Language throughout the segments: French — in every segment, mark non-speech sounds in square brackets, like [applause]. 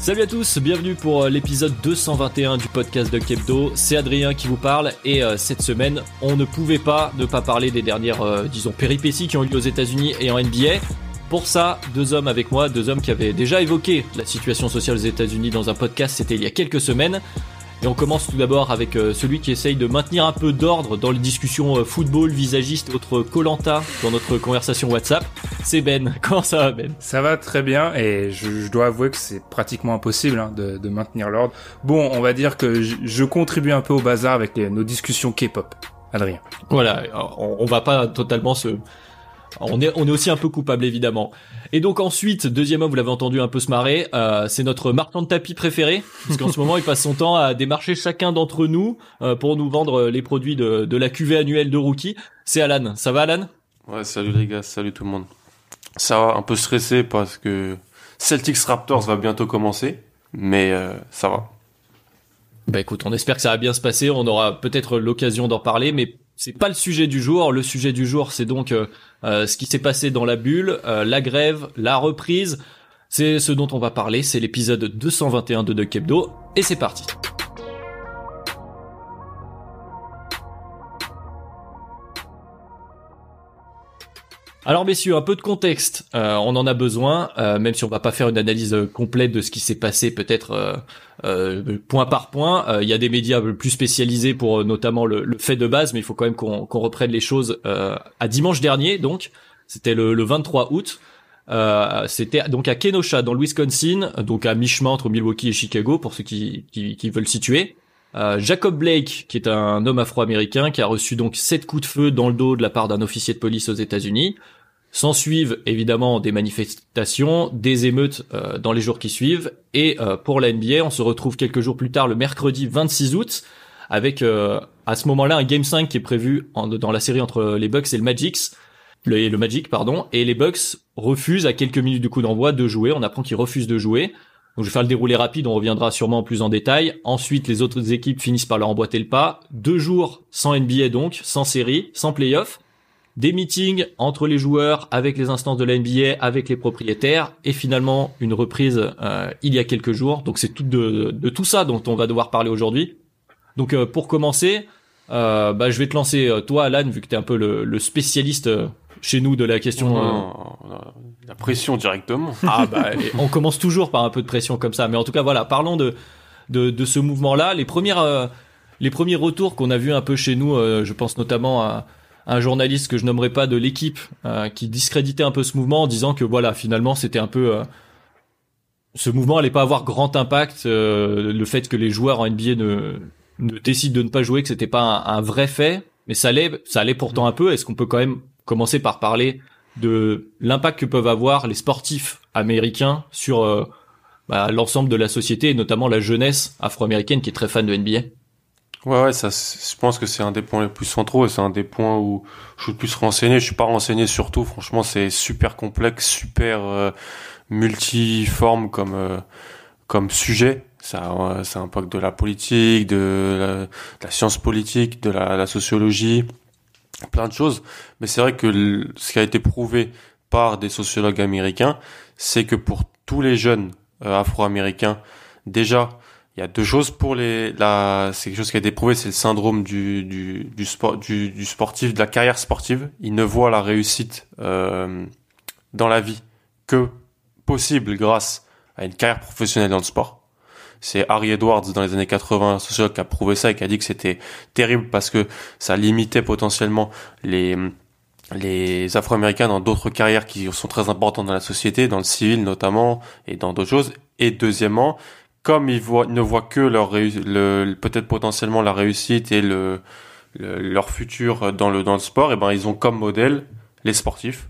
Salut à tous, bienvenue pour euh, l'épisode 221 du podcast de Kebdo. C'est Adrien qui vous parle et euh, cette semaine, on ne pouvait pas ne pas parler des dernières, euh, disons, péripéties qui ont eu lieu aux États-Unis et en NBA. Pour ça, deux hommes avec moi, deux hommes qui avaient déjà évoqué la situation sociale aux États-Unis dans un podcast, c'était il y a quelques semaines. Et on commence tout d'abord avec euh, celui qui essaye de maintenir un peu d'ordre dans les discussions euh, football, visagiste, autre Colanta dans notre conversation WhatsApp. C'est Ben. [laughs] Comment ça va Ben? Ça va très bien et je, je dois avouer que c'est pratiquement impossible hein, de, de maintenir l'ordre. Bon, on va dire que je, je contribue un peu au bazar avec les- nos discussions K-pop. Adrien. Voilà, on, on va pas totalement se... On est, on est aussi un peu coupable évidemment. Et donc ensuite, deuxième homme, vous l'avez entendu un peu se marrer, euh, c'est notre marchand de tapis préféré, parce qu'en ce moment il passe son temps à démarcher chacun d'entre nous euh, pour nous vendre les produits de, de la cuvée annuelle de Rookie. C'est Alan. Ça va Alan? Ouais, salut les gars, salut tout le monde. Ça va, un peu stressé parce que Celtics Raptors va bientôt commencer, mais euh, ça va. Bah écoute, on espère que ça va bien se passer. On aura peut-être l'occasion d'en parler, mais c'est pas le sujet du jour. Le sujet du jour, c'est donc euh, euh, ce qui s'est passé dans la bulle, euh, la grève, la reprise. C'est ce dont on va parler. C'est l'épisode 221 de Duck Hebdo, et c'est parti. Alors messieurs, un peu de contexte, euh, on en a besoin, euh, même si on va pas faire une analyse euh, complète de ce qui s'est passé peut-être point par point. Il y a des médias plus spécialisés pour notamment le, fait de base, mais il faut quand même qu'on reprenne les choses à dimanche dernier. Donc, c'était le, le 23 août. C'était donc à Kenosha dans le Wisconsin, donc à mi-chemin entre Milwaukee et Chicago pour ceux qui, qui, qui veulent situer. Euh, Jacob Blake, qui est un homme afro-américain, qui a reçu donc sept coups de feu dans le dos de la part d'un officier de police aux États-Unis. S'en suivent évidemment des manifestations, des émeutes euh, dans les jours qui suivent. Et euh, pour la NBA, on se retrouve quelques jours plus tard, le mercredi 26 août, avec euh, à ce moment-là un Game 5 qui est prévu dans la série entre les Bucks et le Magic. Le Magic, pardon. Et les Bucks refusent à quelques minutes du coup d'envoi de jouer. On apprend qu'ils refusent de jouer. Donc je vais faire le déroulé rapide, on reviendra sûrement plus en détail. Ensuite, les autres équipes finissent par leur emboîter le pas. Deux jours sans NBA donc, sans série, sans playoff des meetings entre les joueurs, avec les instances de la NBA, avec les propriétaires, et finalement une reprise euh, il y a quelques jours. Donc c'est tout de, tout ça dont on va devoir parler aujourd'hui. Donc euh, pour commencer, euh, bah, je vais te lancer euh, toi Alan, vu que tu un peu le, spécialiste chez nous de la question. euh, Non, la pression directement. [laughs] ah bah on commence toujours par un peu de pression comme ça, mais en tout cas voilà, parlons de de, de ce mouvement-là. Les premières euh, les premiers retours qu'on a vus un peu chez nous, euh, je pense notamment à un journaliste que je nommerai pas de l'équipe euh, qui discréditait un peu ce mouvement en disant que voilà finalement c'était un peu euh, ce mouvement allait pas avoir grand impact euh, le fait que les joueurs en NBA ne, ne décident de ne pas jouer que c'était pas un, un vrai fait mais ça allait ça allait pourtant un peu est-ce qu'on peut quand même commencer par parler de l'impact que peuvent avoir les sportifs américains sur euh, bah, l'ensemble de la société et notamment la jeunesse afro-américaine qui est très fan de NBA Ouais, ouais, ça, je pense que c'est un des points les plus centraux et c'est un des points où je suis le plus renseigné. Je suis pas renseigné sur tout. Franchement, c'est super complexe, super euh, multiforme comme euh, comme sujet. Ça, euh, ça impacte de la politique, de la, science politique, de la sociologie, plein de choses. Mais c'est vrai que ce qui a été prouvé par des sociologues américains, c'est que pour tous les jeunes euh, afro-américains, déjà, il y a deux choses pour les, c'est quelque chose qui a été prouvé, c'est le syndrome du, du, du sport, du, du sportif, de la carrière sportive. Ils ne voient la réussite, euh, dans la vie que possible grâce à une carrière professionnelle dans le sport. C'est Harry Edwards dans les années 80, un sociologue qui a prouvé ça et qui a dit que c'était terrible parce que ça limitait potentiellement les, les Afro-Américains dans d'autres carrières qui sont très importantes dans la société, dans le civil notamment, et dans d'autres choses. Et deuxièmement, comme ils, voient, ne voient que leur le, peut-être potentiellement la réussite et le, leur futur dans le dans le sport, et ben ils ont comme modèle les sportifs.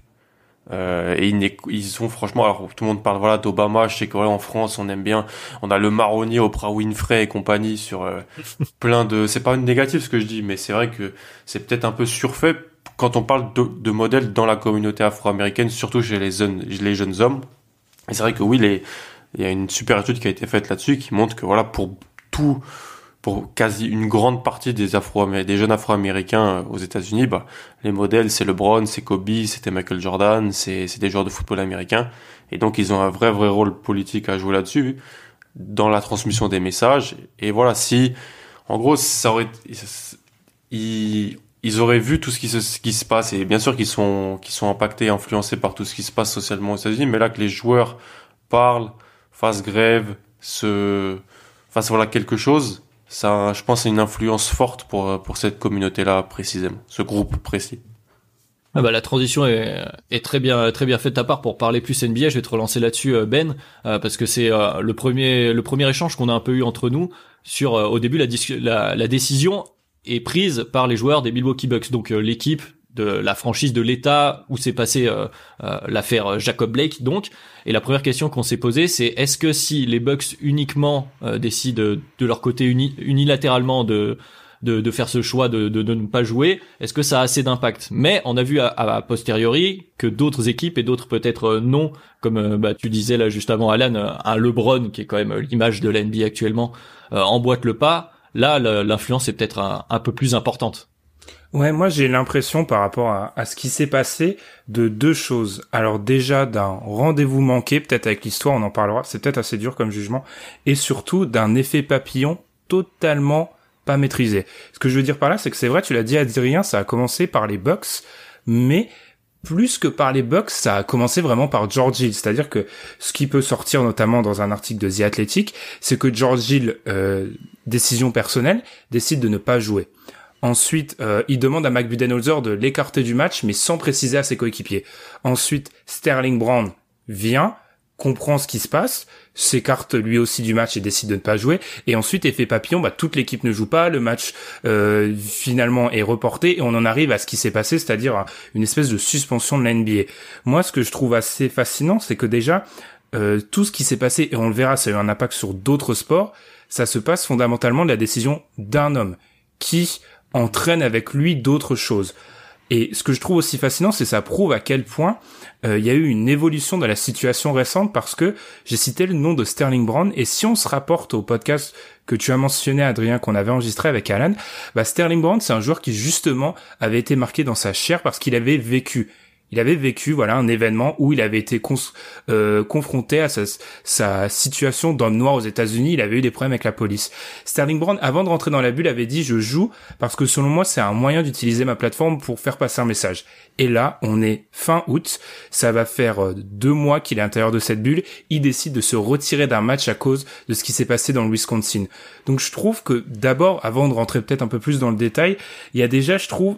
Euh, et ils, ils sont franchement, alors tout le monde parle voilà d'Obama, je sais que en France on aime bien, on a le marronnier Oprah Winfrey et compagnie sur euh, [laughs] plein de, c'est pas une négative ce que je dis, mais c'est vrai que c'est peut-être un peu surfait quand on parle de, de modèles dans la communauté afro-américaine, surtout chez les jeunes, les jeunes hommes. Et c'est vrai que oui, les, il y a une super étude qui a été faite là-dessus qui montre que voilà pour tout pour quasi une grande partie des afro des jeunes afro-américains euh, aux États-Unis, bah, les modèles c'est LeBron, c'est Kobe, c'était Michael Jordan, c'est des joueurs de football américain et donc ils ont un vrai vrai rôle politique à jouer là-dessus dans la transmission des messages. Et voilà si en gros ça aurait ils, ils auraient vu tout ce qui se, ce qui se passe. Et bien sûr qu'ils sont qu'ils sont impactés influencés par tout ce qui se passe socialement aux États-Unis mais là que les joueurs parlent fassent grève se fassent voilà quelque chose ça, je pense, c'est une influence forte pour pour cette communauté-là précisément, ce groupe précis. Ah bah, la transition est, est, très bien très bien faite à part pour parler plus NBA. Je vais te relancer là-dessus euh, Ben euh, parce que c'est euh, le premier le premier échange qu'on a un peu eu entre nous sur au début la, la, la décision est prise par les joueurs des Milwaukee Bucks donc l'équipe de la franchise de l'État où s'est passé euh, euh, l'affaire Jacob Blake donc. Et la première question qu'on s'est posée c'est est-ce que si les Bucks uniquement euh, décident de leur côté unilatéralement de, de, de faire ce choix de, de, de ne pas jouer est-ce que ça a assez d'impact? Mais on a vu à, posteriori que d'autres équipes et d'autres peut-être non comme bah, tu disais là juste avant Alan un LeBron qui est quand même l'image de l'NBA actuellement emboîte le pas. Là l'influence est peut-être un peu plus importante Ouais, moi j'ai l'impression par rapport à, ce qui s'est passé de deux choses. Alors déjà d'un rendez-vous manqué, peut-être avec l'histoire, on en parlera, c'est peut-être assez dur comme jugement, et surtout d'un effet papillon totalement pas maîtrisé. Ce que je veux dire par là, c'est que c'est vrai, tu l'as dit Adrien, ça a commencé par les Bucks, mais plus que par les Bucks, ça a commencé vraiment par George Hill. C'est-à-dire que ce qui peut sortir notamment dans un article de The Athletic, c'est que George Hill, euh, décision personnelle, décide de ne pas jouer. Ensuite, euh, il demande à Mac Budenholzer de l'écarter du match, mais sans préciser à ses coéquipiers. Ensuite, Sterling Brown vient, comprend ce qui se passe, s'écarte lui aussi du match et décide de ne pas jouer. Et ensuite, effet papillon, bah, toute l'équipe ne joue pas, le match euh, finalement est reporté et on en arrive à ce qui s'est passé, c'est-à-dire une espèce de suspension de la NBA. Moi, ce que je trouve assez fascinant, c'est que déjà, euh, tout ce qui s'est passé, et on le verra, ça a eu un impact sur d'autres sports, ça se passe fondamentalement de la décision d'un homme qui entraîne avec lui d'autres choses. Et ce que je trouve aussi fascinant, c'est ça prouve à quel point euh, il y a eu une évolution dans la situation récente parce que j'ai cité le nom de Sterling Brown et si on se rapporte au podcast que tu as mentionné Adrien qu'on avait enregistré avec Alan, bah Sterling Brown c'est un joueur qui justement avait été marqué dans sa chair parce qu'il avait vécu il avait vécu voilà un événement où il avait été euh, confronté à sa, situation d'homme noir aux États-Unis. Il avait eu des problèmes avec la police. Sterling Brown, avant de rentrer dans la bulle, avait dit je joue parce que selon moi c'est un moyen d'utiliser ma plateforme pour faire passer un message. Et là, on est fin août, ça va faire euh, deux mois qu'il est à l'intérieur de cette bulle. Il décide de se retirer d'un match à cause de ce qui s'est passé dans le Wisconsin. Donc je trouve que d'abord, avant de rentrer peut-être un peu plus dans le détail, il y a déjà, je trouve,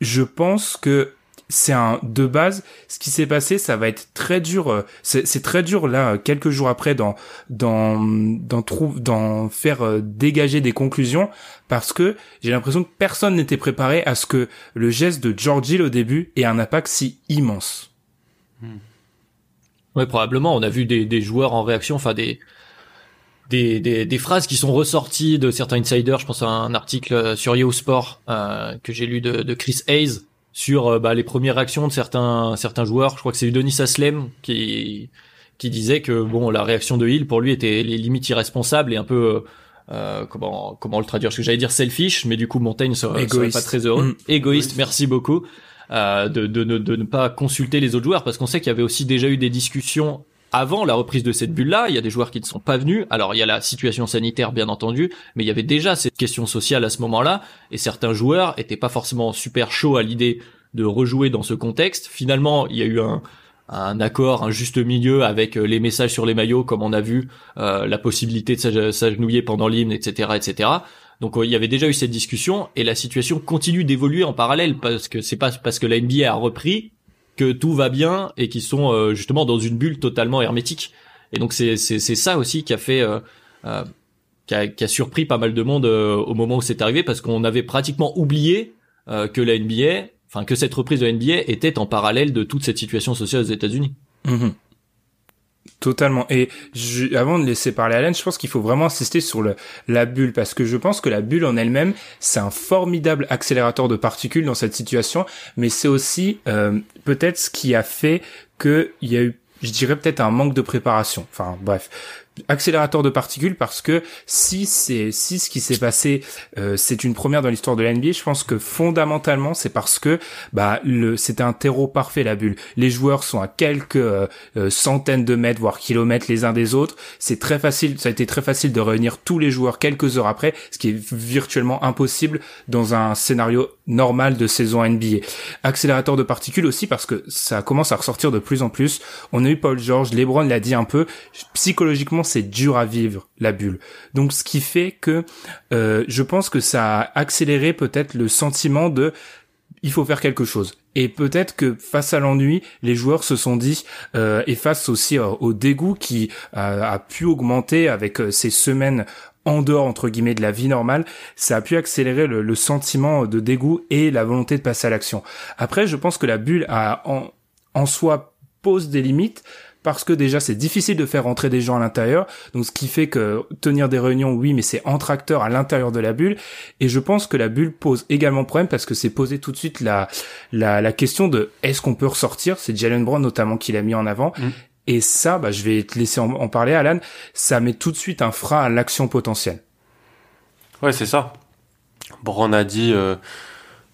je pense que c'est un de base ce qui s'est passé ça va être très dur euh, c'est très dur là quelques jours après dans dans dans dans faire euh, dégager des conclusions parce que j'ai l'impression que personne n'était préparé à ce que le geste de George Hill au début ait un impact si immense. Hmm. Ouais, probablement on a vu des, des joueurs en réaction enfin des des, des, des, phrases qui sont ressorties de certains insiders. Je pense à un article sur YoSport euh, que j'ai lu de, de Chris Hayes sur euh, bah, les premières réactions de certains certains joueurs. Je crois que c'est Denis Aslem qui qui disait que bon la réaction de Hill pour lui était les limites irresponsables et un peu euh, comment comment le traduire? Parce que j'allais dire selfish, mais du coup Montaigne serait, serait pas très heureux. Mm. Égoïste, merci beaucoup. Euh, de, de, de, de, ne pas consulter les autres joueurs parce qu'on sait qu'il y avait aussi déjà eu des discussions avant la reprise de cette bulle-là, il y a des joueurs qui ne sont pas venus. Alors il y a la situation sanitaire bien entendu, mais il y avait déjà cette question sociale à ce moment-là, et certains joueurs étaient pas forcément super chauds à l'idée de rejouer dans ce contexte. Finalement, il y a eu un, accord, un juste milieu avec euh, les messages sur les maillots, comme on a vu, euh, la possibilité de s'agenouiller pendant l'hymne, etc., etc. Donc il y avait déjà eu cette discussion et la situation continue d'évoluer en parallèle parce que c'est pas parce que la NBA a repris que tout va bien et qu'ils sont justement dans une bulle totalement hermétique. Et donc c'est c'est ça aussi qui a fait qui a, qui a surpris pas mal de monde au moment où c'est arrivé parce qu'on avait pratiquement oublié que la NBA enfin que cette reprise de la NBA était en parallèle de toute cette situation sociale aux États-Unis. Mhm. Totalement. Et je, avant de laisser parler Alain, je pense qu'il faut vraiment insister sur le, la bulle parce que je pense que la bulle en elle-même, c'est un formidable accélérateur de particules dans cette situation, mais c'est aussi euh, peut-être ce qui a fait qu'il y a eu, je dirais peut-être un manque de préparation. Enfin bref, accélérateur de particules parce que si c'est si ce qui s'est passé euh, c'est une première dans l'histoire de l'NBA, je pense que fondamentalement c'est parce que bah le c'était un terreau parfait la bulle. Les joueurs sont à quelques euh, euh, centaines de mètres voire kilomètres les uns des autres. C'est très facile, ça a été très facile de réunir tous les joueurs quelques heures après, ce qui est virtuellement impossible dans un scénario normal de saison NBA. Accélérateur de particules aussi parce que ça commence à ressortir de plus en plus. On a eu Paul George, LeBron l'a dit un peu, psychologiquement c'est dur à vivre la bulle. Donc ce qui fait que euh, je pense que ça a accéléré peut-être le sentiment de il faut faire quelque chose. Et peut-être que face à l'ennui, les joueurs se sont dit, euh, et face aussi au dégoût qui a pu augmenter avec euh, ces semaines en dehors entre guillemets de la vie normale, ça a pu accélérer le, le sentiment de dégoût et la volonté de passer à l'action. Après, je pense que la bulle a en, en soi pose des limites parce que déjà c'est difficile de faire rentrer des gens à l'intérieur, donc ce qui fait que tenir des réunions, oui, mais c'est entre acteurs à l'intérieur de la bulle, et je pense que la bulle pose également problème parce que c'est posé tout de suite la, la, la question de est-ce qu'on peut ressortir, c'est Jalen Brown notamment qui l'a mis en avant, mm. et ça, bah, je vais te laisser en, parler Alan, ça met tout de suite un frein à l'action potentielle. Ouais, c'est ça. Brown a dit... Euh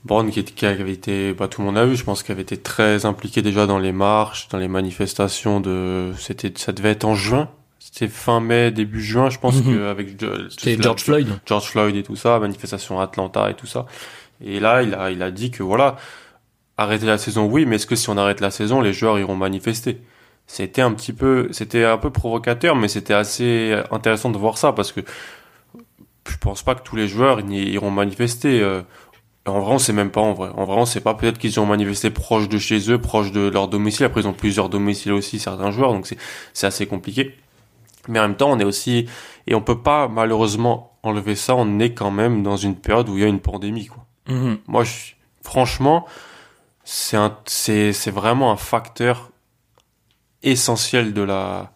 Brown qui, qui, avait été, bah, tout le monde a vu, je pense qu'il avait été très impliqué déjà dans les marches, dans les manifestations de, c'était, ça devait être en juin. C'était fin mai, début juin, je pense, mhm. avec C'était George Floyd. George Floyd et tout ça, manifestation à Atlanta et tout ça. Et là, il a, il a dit que voilà, arrêter la saison, oui, mais est-ce que si on arrête la saison, les joueurs iront manifester? C'était un petit peu, c'était un peu provocateur, mais c'était assez intéressant de voir ça parce que je pense pas que tous les joueurs iront manifester. Euh, en vrai, on sait même pas, en vrai. En vrai, on sait pas. Peut-être qu'ils ont manifesté proche de chez eux, proche de leur domicile. Après, ils ont plusieurs domiciles aussi, certains joueurs. Donc, c'est, c'est assez compliqué. Mais en même temps, on est aussi, et on peut pas, malheureusement, enlever ça. On est quand même dans une période où il y a une pandémie, quoi. Mm-hmm. Moi, je, franchement, c'est un, c'est, c'est vraiment un facteur essentiel de la,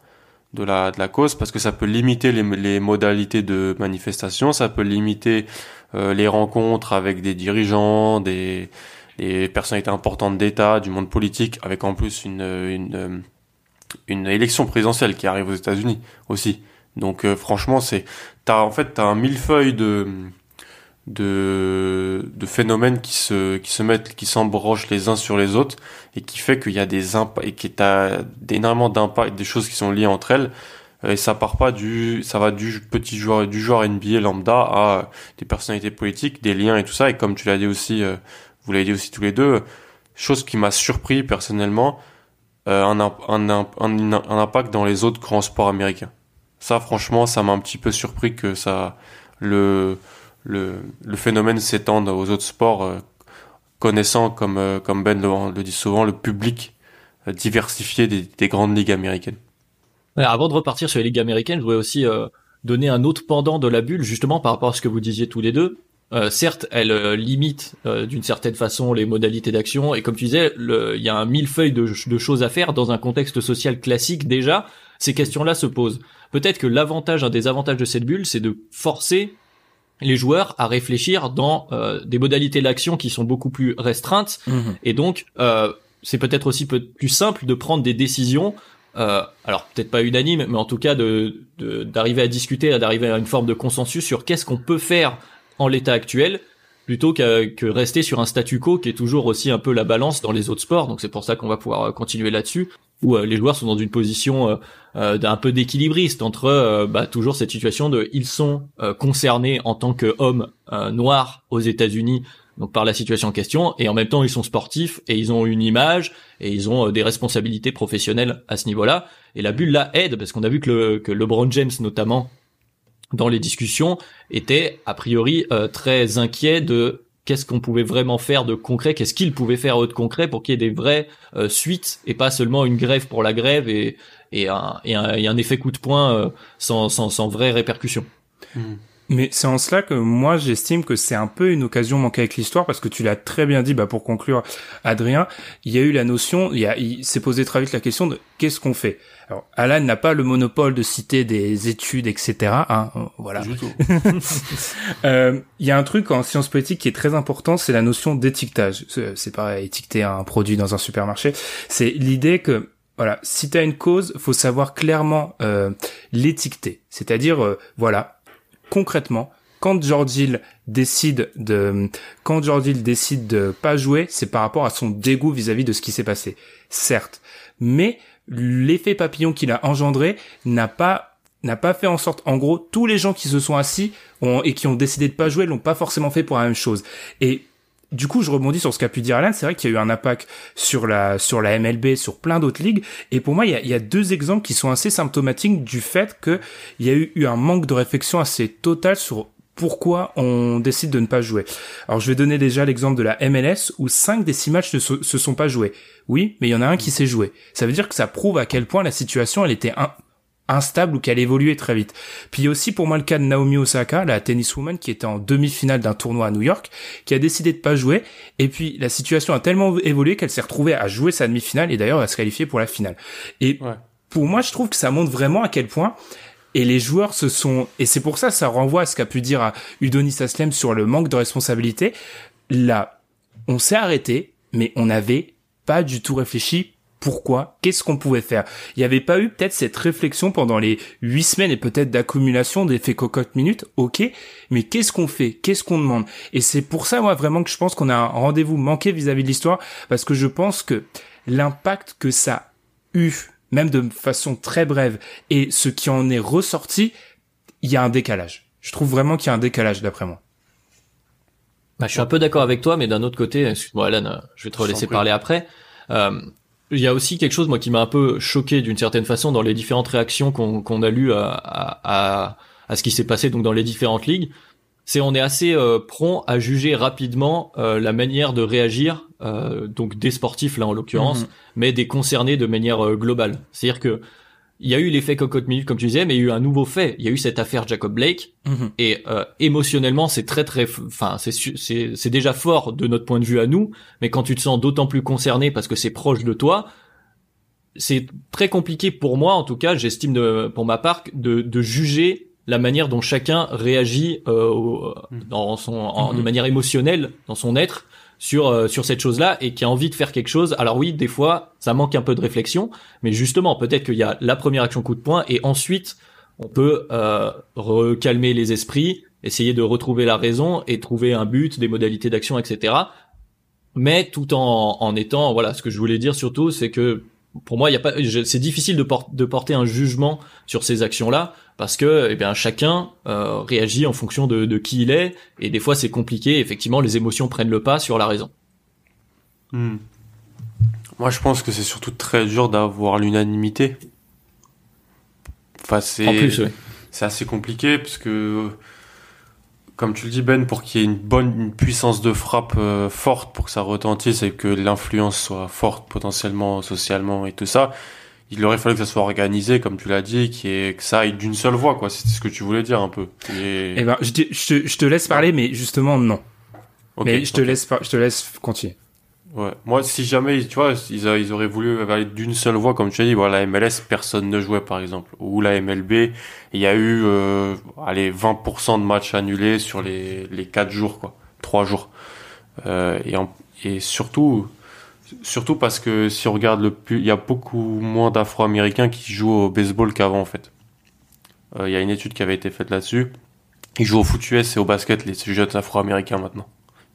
de la, de la cause parce que ça peut limiter les, les modalités de manifestation, ça peut limiter euh, les rencontres avec des dirigeants, des, des personnalités importantes d'État, du monde politique, avec en plus une, une, une élection présidentielle qui arrive aux États-Unis aussi. Donc euh, franchement, c'est t'as en fait t'as un millefeuille de de de phénomènes qui se qui se mettent qui s'embrochent les uns sur les autres et qui fait qu'il y a des impacts et qui t'as énormément d'impacts des choses qui sont liées entre elles. Et ça part pas du ça va du petit joueur du joueur NBA lambda à des personnalités politiques des liens et tout ça. Et comme tu l'as dit aussi euh, vous l'avez dit aussi tous les deux chose qui m'a surpris personnellement euh, un, un, un, un, impact dans les autres grands sports américains. Ça franchement ça m'a un petit peu surpris que ça le le, phénomène s'étende aux autres sports euh, connaissant comme comme Ben le, dit souvent le public diversifié des, des grandes ligues américaines avant de repartir sur les ligues américaines, je voudrais aussi euh, donner un autre pendant de la bulle, justement par rapport à ce que vous disiez tous les deux. Euh, certes, elle euh, limite d'une certaine façon les modalités d'action, et comme tu disais, il y a un millefeuille de choses à faire dans un contexte social classique déjà. Ces questions-là se posent. Peut-être que l'avantage, un des avantages de cette bulle, c'est de forcer les joueurs à réfléchir dans des modalités d'action qui sont beaucoup plus restreintes, mmh. et donc c'est peut-être aussi plus simple de prendre des décisions euh, alors peut-être pas unanime, mais en tout cas de d'arriver à discuter, d'arriver à une forme de consensus sur qu'est-ce qu'on peut faire en l'état actuel plutôt que, que rester sur un statu quo qui est toujours aussi un peu la balance dans les autres sports. Donc c'est pour ça qu'on va pouvoir euh, continuer là-dessus, où euh, les joueurs sont dans une position euh, d'un peu d'équilibriste entre bah, toujours cette situation de ils sont concernés en tant qu'hommes noirs aux États-Unis donc par la situation en question, et en même temps ils sont sportifs et ils ont une image et ils ont euh, des responsabilités professionnelles à ce niveau-là. Et la bulle là aide parce qu'on a vu que, le, que LeBron James notamment dans les discussions étaient a priori très inquiets de qu'est-ce qu'on pouvait vraiment faire de concret, qu'est-ce qu'ils pouvaient faire de concret pour qu'il y ait des vraies suites et pas seulement une grève pour la grève et, un, et, un, effet coup de poing sans, sans, sans vraie répercussion. Hmm. Mais c'est en cela que moi j'estime que c'est un peu une occasion manquée avec l'histoire parce que tu l'as très bien dit. Bah pour conclure, Adrien, il y a eu la notion, il, il s'est posé très vite la question de qu'est-ce qu'on fait? Alors Alan n'a pas le monopole de citer des études, etc. Hein, euh, voilà. [laughs] euh, il y a un truc en sciences politiques qui est très important, c'est la notion d'étiquetage. C'est pas étiqueter un produit dans un supermarché. C'est l'idée que voilà, si tu as une cause, faut savoir clairement euh, l'étiqueter. C'est-à-dire, euh, voilà, concrètement, quand George décide de, quand George décide de pas jouer, c'est par rapport à son dégoût vis-à-vis de ce qui s'est passé. Certes. Mais l'effet papillon qu'il a engendré n'a pas n'a pas fait en sorte, en gros, tous les gens qui se sont assis et qui ont décidé de pas jouer l'ont pas forcément fait pour la même chose. Et du coup, je rebondis sur ce qu'a pu dire Alan. C'est vrai qu'il y a eu un impact sur la sur la MLB, sur plein d'autres ligues. Et pour moi, il y a, deux exemples qui sont assez symptomatiques du fait que il y a eu, eu un manque de réflexion assez total sur pourquoi on décide de ne pas jouer. Alors je vais donner déjà l'exemple de la MLS où 5 des 6 matchs ne se, se sont pas joués. Oui, mais il y en a un qui s'est joué. Ça veut dire que ça prouve à quel point la situation elle était un, instable ou qu'elle évoluait très vite. Puis il y a aussi pour moi le cas de Naomi Osaka, la tenniswoman qui était en demi-finale d'un tournoi à New York, qui a décidé de pas jouer. Et puis la situation a tellement évolué qu'elle s'est retrouvée à jouer sa demi-finale et d'ailleurs à se qualifier pour la finale. Et pour moi, je trouve que ça montre vraiment à quel point et les joueurs se sont et c'est pour ça ça renvoie à ce qu'a pu dire à Udonis Aslem sur le manque de responsabilité. Là, on s'est arrêté, mais on n'avait pas du tout réfléchi pourquoi, qu'est-ce qu'on pouvait faire. Il n'y avait pas eu peut-être cette réflexion pendant les huit semaines et peut-être d'accumulation d'effets cocotte minutes, ok, mais qu'est-ce qu'on fait, qu'est-ce qu'on demande. Et c'est pour ça, moi, vraiment que je pense qu'on a un rendez-vous manqué vis-à-vis de l'histoire, parce que je pense que l'impact que ça a eu, même de façon très brève, et ce qui en est ressorti, il y a un décalage. Je trouve vraiment qu'il y a un décalage d'après moi. Bah, je suis un peu d'accord avec toi, mais d'un autre côté, excuse-moi Alan, je vais te laisser parler après. Euh, il y a aussi quelque chose moi qui m'a un peu choqué d'une certaine façon dans les différentes réactions qu'on a lues à, à, à, ce qui s'est passé donc dans les différentes ligues c'est on est assez euh, prompt à juger rapidement euh, la manière de réagir euh, donc des sportifs là en l'occurrence mhm. mais des concernés de manière euh, globale c'est-à-dire que il y a eu l'effet cocotte minute comme tu disais, mais il y a eu un nouveau fait. Il y a eu cette affaire Jacob Blake mhm. et euh, émotionnellement c'est très très, enfin c'est c'est c'est déjà fort de notre point de vue à nous, mais quand tu te sens d'autant plus concerné parce que c'est proche de toi, c'est très compliqué pour moi en tout cas, j'estime de pour ma part de de juger la manière dont chacun réagit euh, mhm. dans son en, de manière émotionnelle dans son être sur euh, sur cette chose-là et qui a envie de faire quelque chose. Alors oui, des fois, ça manque un peu de réflexion, mais justement, peut-être qu'il y a la première action coup de poing et ensuite on peut euh, recalmer les esprits, essayer de retrouver la raison et trouver un but, des modalités d'action, etc. Mais tout en en étant voilà, ce que je voulais dire surtout, c'est que pour moi, il y a pas, c'est difficile de, de, porter un jugement sur ces actions-là parce que, eh bien, chacun euh, réagit en fonction de, de, qui il est et des fois c'est compliqué. Effectivement, les émotions prennent le pas sur la raison. Hmm. Moi, je pense que c'est surtout très dur d'avoir l'unanimité. Enfin, c'est, c'est assez compliqué parce que comme tu le dis Ben, pour qu'il y ait une bonne puissance de frappe euh, forte pour que ça retentisse et que l'influence soit forte potentiellement socialement et tout ça, il aurait fallu que ça soit organisé, comme tu l'as dit, qui est que ça aille d'une seule voix, quoi. C'était ce que tu voulais dire un peu. Et... Eh ben, je te, je, te, laisse parler, mais justement non. mais je te laisse, je te laisse continuer. Ouais. Moi, si jamais, tu vois, ils, ils auraient voulu aller d'une seule voix, comme tu as dit, voilà, la MLS, personne ne jouait, par exemple. Ou la MLB, il y a eu, euh, allez, 20% de matchs annulés sur les, les 4 jours, quoi. 3 jours. Euh, et, et surtout, surtout parce que si on regarde le il y a beaucoup moins d'Afro-Américains qui jouent au baseball qu'avant, en fait. Euh, il y a une étude qui avait été faite là-dessus. Ils jouent au foot US et au basket, les jeunes Afro-Américains, maintenant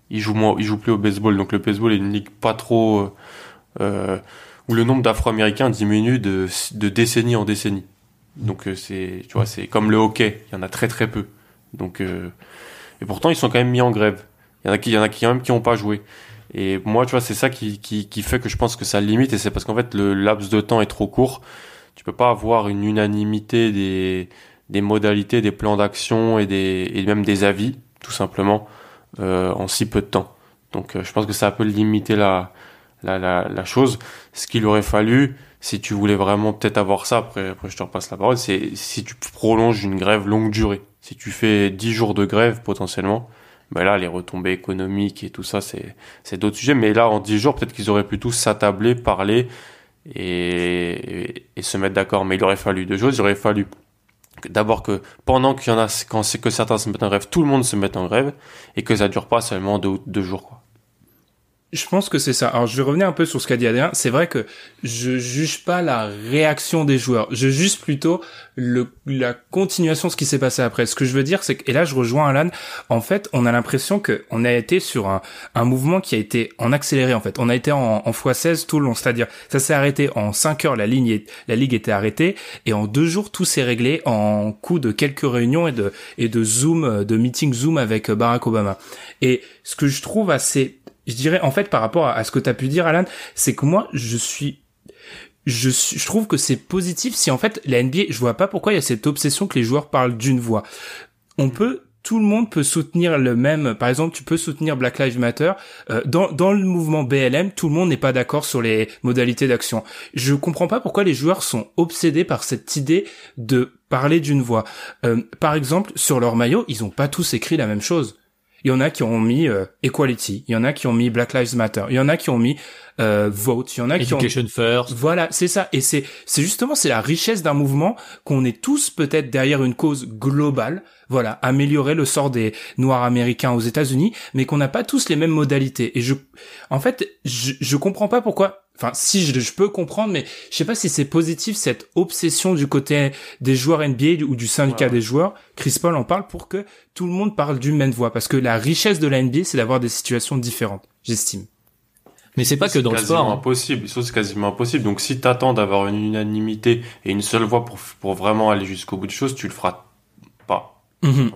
il joue moins, il joue plus au baseball. Donc le baseball est une ligue pas trop euh, euh où le nombre d'Afro-Américains diminue de, de décennie en décennie. Donc euh, c'est, tu vois, c'est comme le hockey, il y en a très très peu. Donc et pourtant ils sont quand même mis en grève. Il y en a qui, il y en a qui même qui ont pas joué. Et moi, tu vois, c'est ça qui, qui, qui fait que je pense que ça limite et c'est parce qu'en fait le laps de temps est trop court. Tu peux pas avoir une unanimité des des modalités, des plans d'action et des et même des avis, tout simplement, euh, en si peu de temps. Donc, euh, je pense que ça peut limiter la la, la, la chose. Ce qu'il aurait fallu, si tu voulais vraiment peut-être avoir ça, après, après je te repasse la parole, c'est si tu prolonges une grève longue durée. Si tu fais 10 jours de grève potentiellement, ben là, les retombées économiques et tout ça, c'est, d'autres sujets. Mais là, en 10 jours, peut-être qu'ils auraient pu tous s'attabler, parler et, et, se mettre d'accord. Mais il aurait fallu deux choses. Il aurait fallu d'abord que pendant qu'il y en a, quand c'est que certains se mettent en grève, tout le monde se mette en grève et que ça dure pas seulement deux, deux jours, quoi. Je pense que c'est ça. Alors je vais revenir un peu sur ce qu'a dit Adrien. C'est vrai que je juge pas la réaction des joueurs. Je juge plutôt le, la continuation de ce qui s'est passé après. Ce que je veux dire, c'est que, et là je rejoins Alan, en fait on a l'impression que on a été sur un, un mouvement qui a été en accéléré en fait. On a été en, en x16 tout le long. C'est-à-dire ça s'est arrêté en 5 heures, la ligne la ligue était arrêtée et en deux jours tout s'est réglé en coup de quelques réunions et de, et de zoom, de meeting zoom avec Barack Obama. Et ce que je trouve assez je dirais en fait par rapport à, ce que tu as pu dire Alan, c'est que moi je suis je, je trouve que c'est positif si en fait la NBA, je vois pas pourquoi il y a cette obsession que les joueurs parlent d'une voix. On peut tout le monde peut soutenir le même. Par exemple, tu peux soutenir Black Lives Matter. Euh, dans, dans le mouvement BLM, tout le monde n'est pas d'accord sur les modalités d'action. Je comprends pas pourquoi les joueurs sont obsédés par cette idée de parler d'une voix. Euh, par exemple, sur leur maillot, ils ont pas tous écrit la même chose. Il y en a qui ont mis euh, equality, il y en a qui ont mis Black Lives Matter, il y en a qui ont mis euh, vote, il y en a qui ont first. Voilà, c'est ça. Et c'est c'est justement c'est la richesse d'un mouvement qu'on est tous peut-être derrière une cause globale. Voilà, améliorer le sort des Noirs américains aux États-Unis, mais qu'on n'a pas tous les mêmes modalités. Et je, en fait, je, je comprends pas pourquoi Enfin, si je, peux comprendre, mais je sais pas si c'est positif cette obsession du côté des joueurs NBA ou du syndicat des joueurs. Chris Paul en parle pour que tout le monde parle d'une même voix, parce que la richesse de la NBA, c'est d'avoir des situations différentes, j'estime. Mais c'est pas que dans le sport. C'est hein. impossible. C'est quasiment impossible. Donc si t'attends d'avoir une unanimité et une seule voix pour, pour vraiment aller jusqu'au bout de choses, tu le feras pas. Mm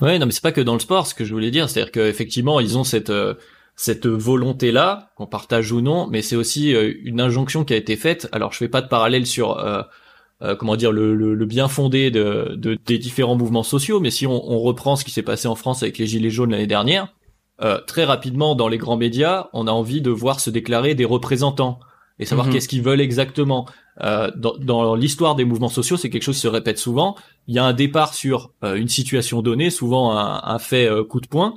Ouais, non, mais c'est pas que dans le sport. Ce que je voulais dire, c'est-à-dire qu'effectivement, ils ont cette euh, cette volonté-là, qu'on partage ou non, mais c'est aussi euh, une injonction qui a été faite. Alors je fais pas de parallèle sur euh, euh, comment dire le, le, bien fondé de, de, des différents mouvements sociaux, mais si on, on reprend ce qui s'est passé en France avec les gilets jaunes l'année dernière, très rapidement dans les grands médias, on a envie de voir se déclarer des représentants et savoir mhm. qu'est-ce qu'ils veulent exactement. dans, dans l'histoire des mouvements sociaux, c'est quelque chose qui se répète souvent. Il y a un départ sur une situation donnée, souvent un, un fait coup de poing.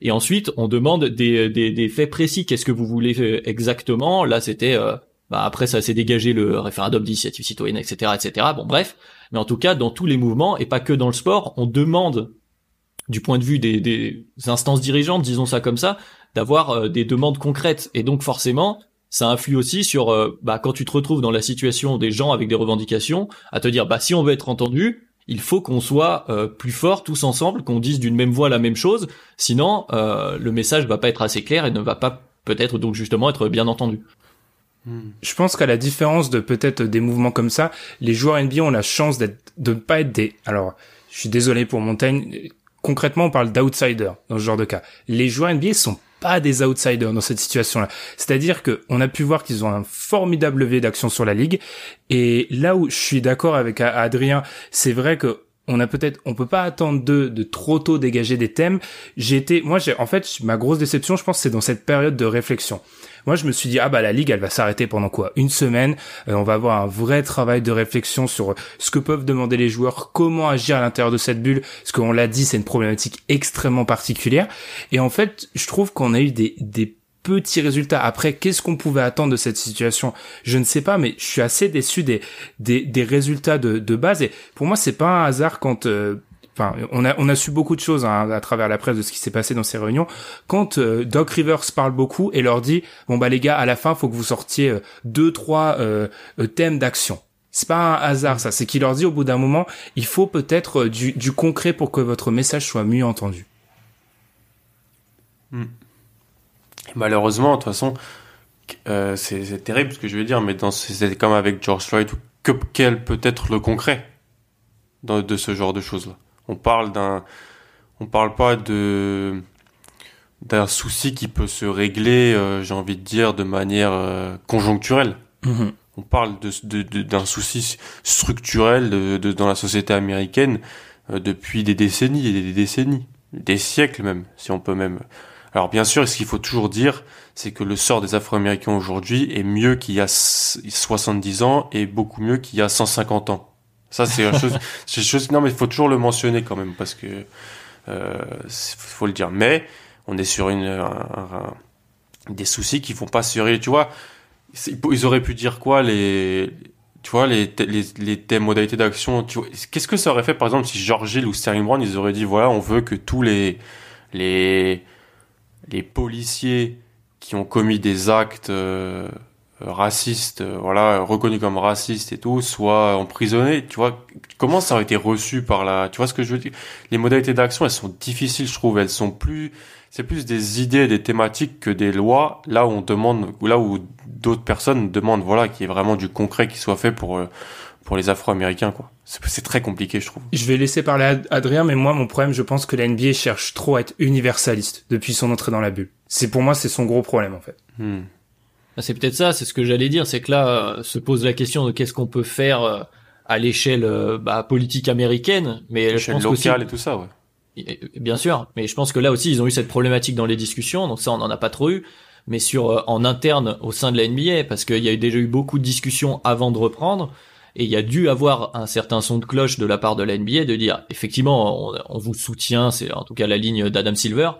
Et ensuite, on demande des, des, des faits précis. Qu'est-ce que vous voulez euh, exactement? Là, c'était euh, bah après ça s'est dégagé le référendum d'initiative citoyenne, etc., etc. Bon, bref. Mais en tout cas, dans tous les mouvements et pas que dans le sport, on demande du point de vue des, des instances dirigeantes, disons ça comme ça, d'avoir euh, des demandes concrètes. Et donc forcément, ça influe aussi sur bah, quand tu te retrouves dans la situation des gens avec des revendications, à te dire bah si on veut être entendu, il faut qu'on soit euh, plus fort tous ensemble, qu'on dise d'une même voix la même chose, sinon euh, le message va pas être assez clair et ne va pas peut-être donc justement être bien entendu. Hmm. Je pense qu'à la différence de peut-être des mouvements comme ça, les joueurs NBA ont la chance d'être, de ne pas être des. Alors, je suis désolé pour Montaigne. Concrètement, on parle d'outsiders dans ce genre de cas. Les joueurs NBA sont pas des outsiders dans cette situation-là. C'est-à-dire que on a pu voir qu'ils ont un formidable levier d'action sur la ligue. Et là où je suis d'accord avec Adrien, c'est vrai que on a peut-être, on peut pas attendre d'eux de trop tôt dégager des thèmes. J'ai été, moi, j'ai, en fait, ma grosse déception, je pense, c'est dans cette période de réflexion. Moi, je me suis dit, ah bah la ligue, elle va s'arrêter pendant quoi? Une semaine. Euh, on va avoir un vrai travail de réflexion sur ce que peuvent demander les joueurs, comment agir à l'intérieur de cette bulle. Parce qu'on l'a dit, c'est une problématique extrêmement particulière. Et en fait, je trouve qu'on a eu des, des petits résultats. Après, qu'est-ce qu'on pouvait attendre de cette situation? Je ne sais pas, mais je suis assez déçu des, des, des résultats de, de base. Et pour moi, c'est pas un hasard quand euh, on a, su beaucoup de choses hein, à travers la presse de ce qui s'est passé dans ces réunions. Quand euh, Doc Rivers parle beaucoup et leur dit, bon bah les gars, à la fin, faut que vous sortiez euh, deux, trois euh, thèmes d'action. C'est pas un hasard ça, c'est qu'il leur dit au bout d'un moment, il faut peut-être du, du, concret pour que votre message soit mieux entendu. Hmm. Malheureusement, de toute façon, c'est terrible ce que je vais dire, mais c'est comme avec George Floyd, que, quel peut être le concret de ce genre de choses-là? On parle d'un, on parle pas de d'un souci qui peut se régler, euh, j'ai envie de dire, de manière euh, conjoncturelle. Mhm. on parle de, d'un souci structurel de, dans la société américaine euh, depuis des décennies et des décennies, des siècles même, si on peut même. Alors bien sûr, ce qu'il faut toujours dire, c'est que le sort des Afro-Américains aujourd'hui est mieux qu'il y a 70 ans et beaucoup mieux qu'il y a 150 ans. Ça, c'est une chose, [laughs] chose, non, mais il faut toujours le mentionner quand même parce que, euh, faut le dire. Mais, on est sur une, des soucis qui font pas se tu vois. Ils auraient pu dire quoi, les, tu vois, les, les, les, modalités d'action. Qu'est-ce que ça aurait fait, par exemple, si George Hill ou Sterling Brown, ils auraient dit, voilà, on veut que tous les, les, les policiers qui ont commis des actes, euh, raciste, euh, voilà, reconnu comme raciste et tout, soit emprisonné, tu vois, comment ça a été reçu par la, tu vois ce que je veux dire? Les modalités d'action, elles sont difficiles, je trouve, elles sont plus, c'est plus des idées, des thématiques que des lois. Là où on demande, là où d'autres personnes demandent, voilà, qu'il y ait vraiment du concret qui soit fait pour euh, pour les Afro-Américains, quoi. C'est très compliqué, je trouve. Je vais laisser parler Adrien, mais moi, mon problème, je pense que la NBA cherche trop à être universaliste depuis son entrée dans la bulle. C'est pour moi, c'est son gros problème, en fait. Hmm. Bah, c'est peut-être ça, c'est ce que j'allais dire, c'est que là euh, se pose la question de qu'est-ce qu'on peut faire euh, à l'échelle euh, bah, politique américaine, mais je pense locale et tout ça, ouais. Bien sûr, mais je pense que là aussi ils ont eu cette problématique dans les discussions, donc ça on en a pas trop eu, mais sur en interne au sein de la NBA, parce qu'il y a déjà eu beaucoup de discussions avant de reprendre, et il y a dû avoir un certain son de cloche de la part de la NBA de dire effectivement on, on vous soutient, c'est en tout cas la ligne d'Adam Silver,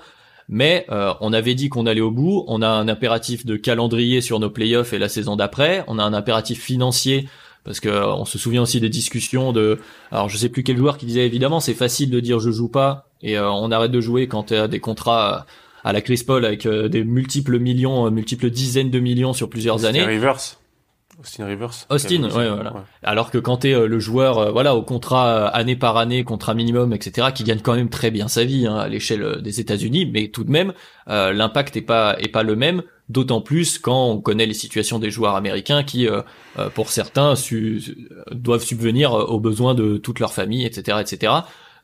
mais euh, on avait dit qu'on allait au bout. On a un impératif de calendrier sur nos playoffs et la saison d'après. On a un impératif financier parce que euh, on se souvient aussi des discussions de. Alors je sais plus quel joueur qui disait évidemment c'est facile de dire je joue pas et euh, on arrête de jouer quand tu as des contrats à la Chris Paul avec des multiples millions, multiples dizaines de millions sur plusieurs années. Austin Rivers. Austin, ouais, voilà. Alors que quand t'es euh, le joueur, euh, voilà, au contrat euh, année par année, contrat minimum, etc., qui gagne quand même très bien sa vie hein, à l'échelle des États-Unis, mais tout de même, l'impact est pas est pas le même. D'autant plus quand on connaît les situations des joueurs américains qui, pour certains, doivent subvenir aux besoins de toute leur famille, etc., etc.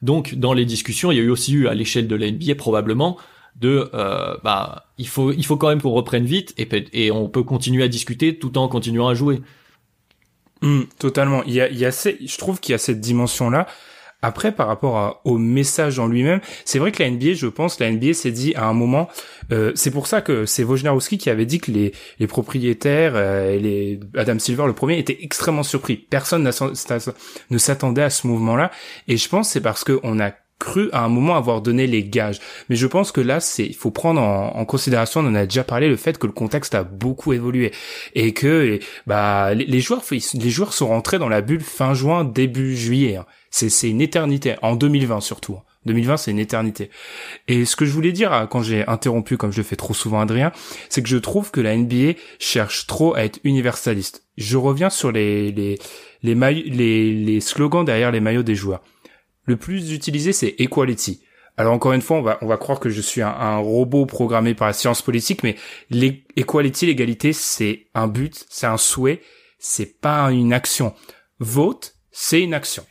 Donc, dans les discussions, il y a eu aussi eu à l'échelle de la NBA probablement de euh, bah il faut il faut quand même qu'on reprenne vite et, et on peut continuer à discuter tout en continuant à jouer. Mmh, totalement. Il y a, il y a je trouve qu'il y a cette dimension là. Après, par rapport au message en lui-même, c'est vrai que la NBA, je pense, la NBA s'est dit à un moment, euh, c'est pour ça que c'est Wojnarowski qui avait dit que les, les propriétaires euh, et les Adam Silver le premier étaient extrêmement surpris. Personne ne s'attendait à ce mouvement-là, et je pense c'est parce que on a cru à un moment avoir donné les gages. Mais je pense que là, c'est, il faut prendre en, considération, on en a déjà parlé, le fait que le contexte a beaucoup évolué et que, bah, les, joueurs, les joueurs sont rentrés dans la bulle fin juin, début juillet. Hein. C'est, c'est une éternité. En 2020 surtout. 2020, hein. c'est une éternité. Et ce que je voulais dire quand j'ai interrompu, comme je le fais trop souvent Adrien, c'est que je trouve que la NBA cherche trop à être universaliste. Je reviens sur les les les, les, les slogans derrière les maillots des joueurs le plus utilisé, c'est equality. Alors encore une fois, on va, on va croire que je suis un, robot programmé par la science politique, mais l'equality, l'égalité, c'est un but, c'est un souhait, c'est pas une action. Vote, c'est une action.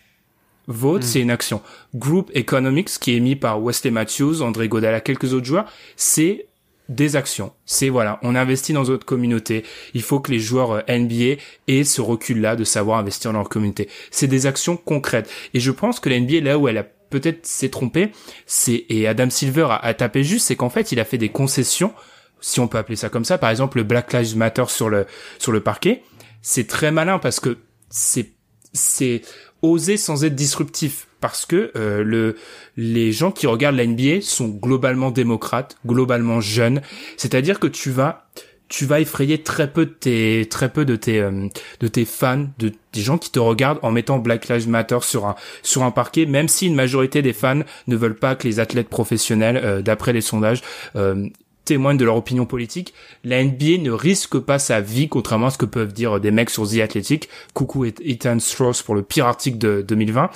Vote, hmm. c'est une action. Group Economics, qui est mis par Wesley Matthews, André Godala, quelques autres joueurs, c'est des actions. C'est voilà, on investit dans notre communauté. Il faut que les joueurs euh, NBA aient ce recul-là de savoir investir dans leur communauté. C'est des actions concrètes. Et je pense que la NBA, là où elle a peut-être s'est trompée, c'est et Adam Silver a, tapé juste, c'est qu'en fait, il a fait des concessions, si on peut appeler ça comme ça. Par exemple, le Black Lives Matter sur le sur le parquet, c'est très malin parce que c'est c'est oser sans être disruptif parce que euh, le les gens qui regardent la NBA sont globalement démocrates, globalement jeunes, c'est-à-dire que tu vas tu vas effrayer très peu de tes très peu de tes euh, de tes fans, de des gens qui te regardent en mettant Black Lives Matter sur un sur un parquet, même si une majorité des fans ne veulent pas que les athlètes professionnels, euh, d'après les sondages, témoignent de leur opinion politique, la NBA ne risque pas sa vie, contrairement à ce que peuvent dire des mecs sur The Athletic. Coucou Ethan Strauss pour le pire article de 2020.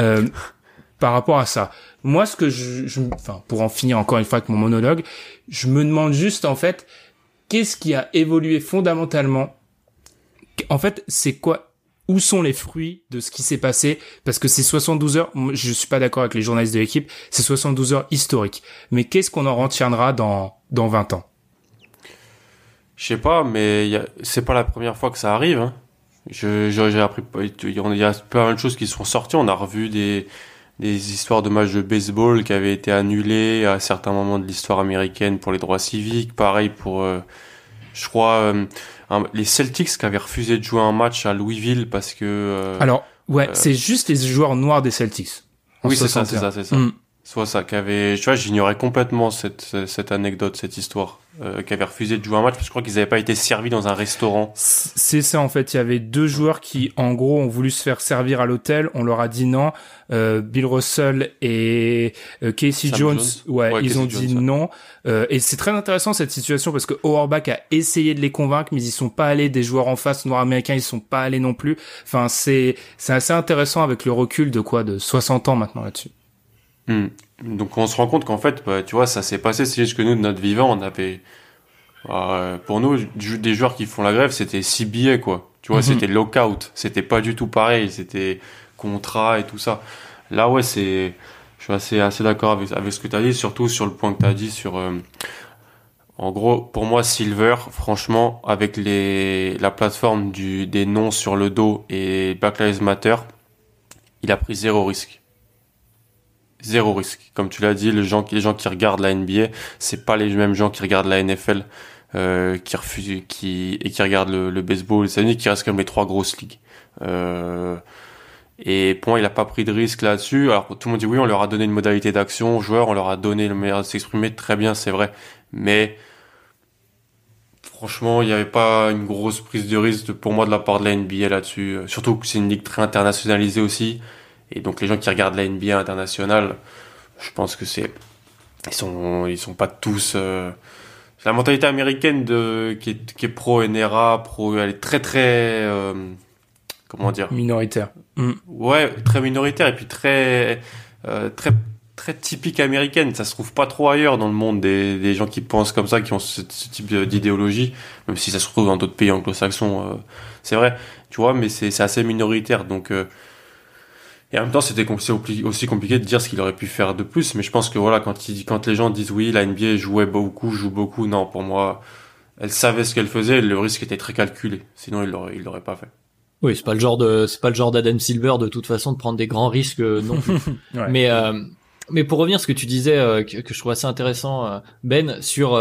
Euh, [laughs] par rapport à ça, moi, ce que je, je, enfin, pour en finir encore une fois avec mon monologue, je me demande juste en fait, qu'est-ce qui a évolué fondamentalement? En fait, c'est quoi où sont les fruits de ce qui s'est passé? Parce que c'est 72 heures, je suis pas d'accord avec les journalistes de l'équipe, c'est 72 heures historiques. Mais qu'est-ce qu'on en retiendra dans, dans 20 ans Je sais pas, mais c'est pas la première fois que ça arrive. Hein. Je, j'ai appris, il y a plein de choses qui sont sorties. On a revu des, des histoires de matchs de baseball qui avaient été annulés à certains moments de l'histoire américaine pour les droits civiques. Pareil pour, euh, je crois, euh, les Celtics qui avaient refusé de jouer un match à Louisville parce que. Euh, Alors, ouais, c'est juste les joueurs noirs des Celtics. Oui, c'est ça, c'est ça, c'est ça. Mm. Soit ça, qu'avait, tu vois, j'ignorais complètement cette, cette anecdote, cette histoire, euh, qui avait refusé de jouer un match parce que je crois qu'ils n'avaient pas été servis dans un restaurant. C'est ça en fait. Il y avait deux joueurs qui, en gros, ont voulu se faire servir à l'hôtel. On leur a dit non. Euh, Bill Russell et euh, Casey Jones, Ouais, ils ont dit non. Euh, et c'est très intéressant cette situation parce que Auerbach a essayé de les convaincre, mais ils sont pas allés. Des joueurs en face noirs américains, ils sont pas allés non plus. Enfin, c'est c'est assez intéressant avec le recul de quoi de 60 ans maintenant là-dessus. Hmm. Donc on se rend compte qu'en fait, bah, tu vois, ça s'est passé. C'est juste que nous, de notre vivant, on avait, euh, pour nous, des joueurs qui font la grève, c'était six billets, quoi. Tu vois, mhm. c'était lockout. C'était pas du tout pareil. C'était contrat et tout ça. Là, ouais, c'est, je suis assez, assez d'accord avec, avec ce que tu as dit, surtout sur le point que tu as dit sur, euh, en gros, pour moi, Silver, franchement, avec les, la plateforme du, des noms sur le dos et Black Lives Matter, il a pris zéro risque zéro risque. Comme tu l'as dit, les gens, les gens qui regardent la NBA, c'est pas les mêmes gens qui regardent la NFL, euh, qui refusent, qui et qui regardent le, baseball, les États-Unis, qui restent comme les trois grosses ligues. Euh, et pour moi, il a pas pris de risque là-dessus. Alors tout le monde dit oui, on leur a donné une modalité d'action aux joueurs, on leur a donné le meilleur de s'exprimer, très bien, c'est vrai. Mais franchement, il n'y avait pas une grosse prise de risque pour moi de la part de la NBA là-dessus. Surtout que c'est une ligue très internationalisée aussi. Et donc les gens qui regardent la NBA internationale, je pense que c'est ils sont ils sont pas tous euh... la mentalité américaine de qui est, qui est pro NRA, pro elle est très très euh... comment dire? Minoritaire. Mm. Ouais, très minoritaire et puis très euh, très très typique américaine. Ça se trouve pas trop ailleurs dans le monde des, des gens qui pensent comme ça, qui ont ce, type d'idéologie, même si ça se trouve dans d'autres pays anglo-saxons. Euh, c'est vrai, tu vois, mais c'est assez minoritaire. Donc euh, et en même temps, c'était aussi compliqué de dire ce qu'il aurait pu faire de plus. Mais je pense que voilà, quand, il, quand les gens disent oui, la NBA jouait beaucoup, joue beaucoup, non, pour moi, elle savait ce qu'elle faisait, le risque était très calculé. Sinon, il l'aurait, il l'aurait pas fait. Oui, c'est pas le genre de, c'est pas le genre d'Adam Silver de toute façon de prendre des grands risques euh, non plus. [laughs] Mais euh, mais pour revenir à ce que tu disais, euh, que, que, je trouve assez intéressant, Ben, sur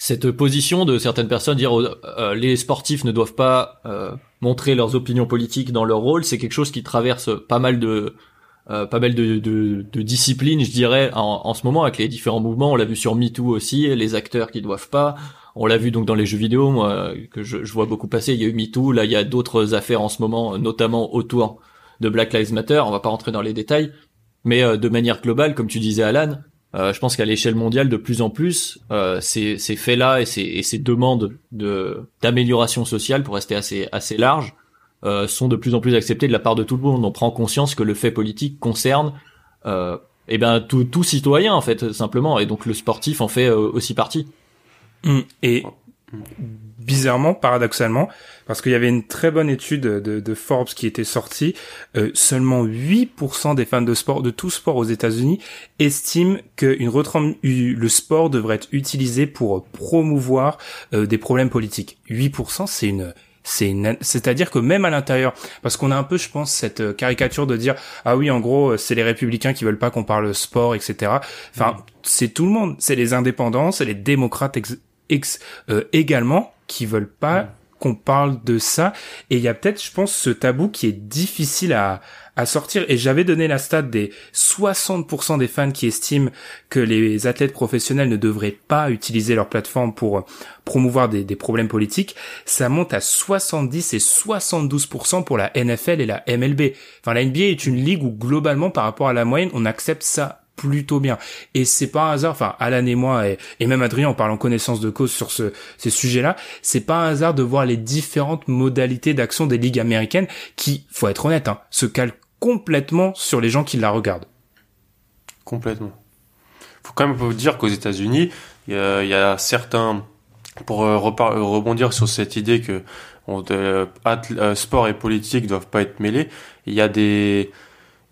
cette position de certaines personnes dire euh, les sportifs ne doivent pas euh, montrer leurs opinions politiques dans leur rôle, c'est quelque chose qui traverse pas mal de euh, pas mal de, de, disciplines, je dirais, en, en, ce moment avec les différents mouvements. On l'a vu sur MeToo aussi, les acteurs qui doivent pas. On l'a vu donc dans les jeux vidéo, moi que je, vois beaucoup passer. Il y a eu MeToo, là il y a d'autres affaires en ce moment, notamment autour de Black Lives Matter. On va pas rentrer dans les détails, mais de manière globale, comme tu disais Alan, euh, je pense qu'à l'échelle mondiale, de plus en plus, euh, ces, ces faits-là et ces, et ces demandes de d'amélioration sociale, pour rester assez assez large, euh, sont de plus en plus acceptées de la part de tout le monde. On prend conscience que le fait politique concerne, euh, eh ben tout, tout citoyen en fait simplement, et donc le sportif en fait euh, aussi partie. Mmh. Bizarrement, paradoxalement, parce qu'il y avait une très bonne étude de, de Forbes qui était sortie, euh, seulement 8% des fans de sport, de tout sport aux États-Unis, estiment que une le sport devrait être utilisé pour promouvoir euh, des problèmes politiques. 8%, c'est une c'est c'est-à-dire que même à l'intérieur parce qu'on a un peu je pense cette euh, caricature de dire ah oui en gros c'est les républicains qui veulent pas qu'on parle sport etc enfin c'est tout le monde. C'est les indépendants c'est les démocrates ex, également qui veulent pas qu'on parle de ça. Et il y a peut-être, je pense, ce tabou qui est difficile à, à sortir. Et j'avais donné la stat des 60% des fans qui estiment que les athlètes professionnels ne devraient pas utiliser leur plateforme pour promouvoir des, des problèmes politiques. Ça monte à 70 et 72% pour la NFL et la MLB. Enfin, la NBA est une ligue où globalement, par rapport à la moyenne, on accepte ça plutôt bien. Et c'est pas un hasard, enfin Alan et moi et, même Adrien en parlant connaissance de cause sur ce, ces sujets-là, c'est pas un hasard de voir les différentes modalités d'action des ligues américaines qui, faut être honnête, hein, se calent complètement sur les gens qui la regardent. Complètement. Faut quand même vous dire qu'aux États-Unis, il y, a certains pour euh, rebondir sur cette idée que euh, sport et politique doivent pas être mêlés. Il y a des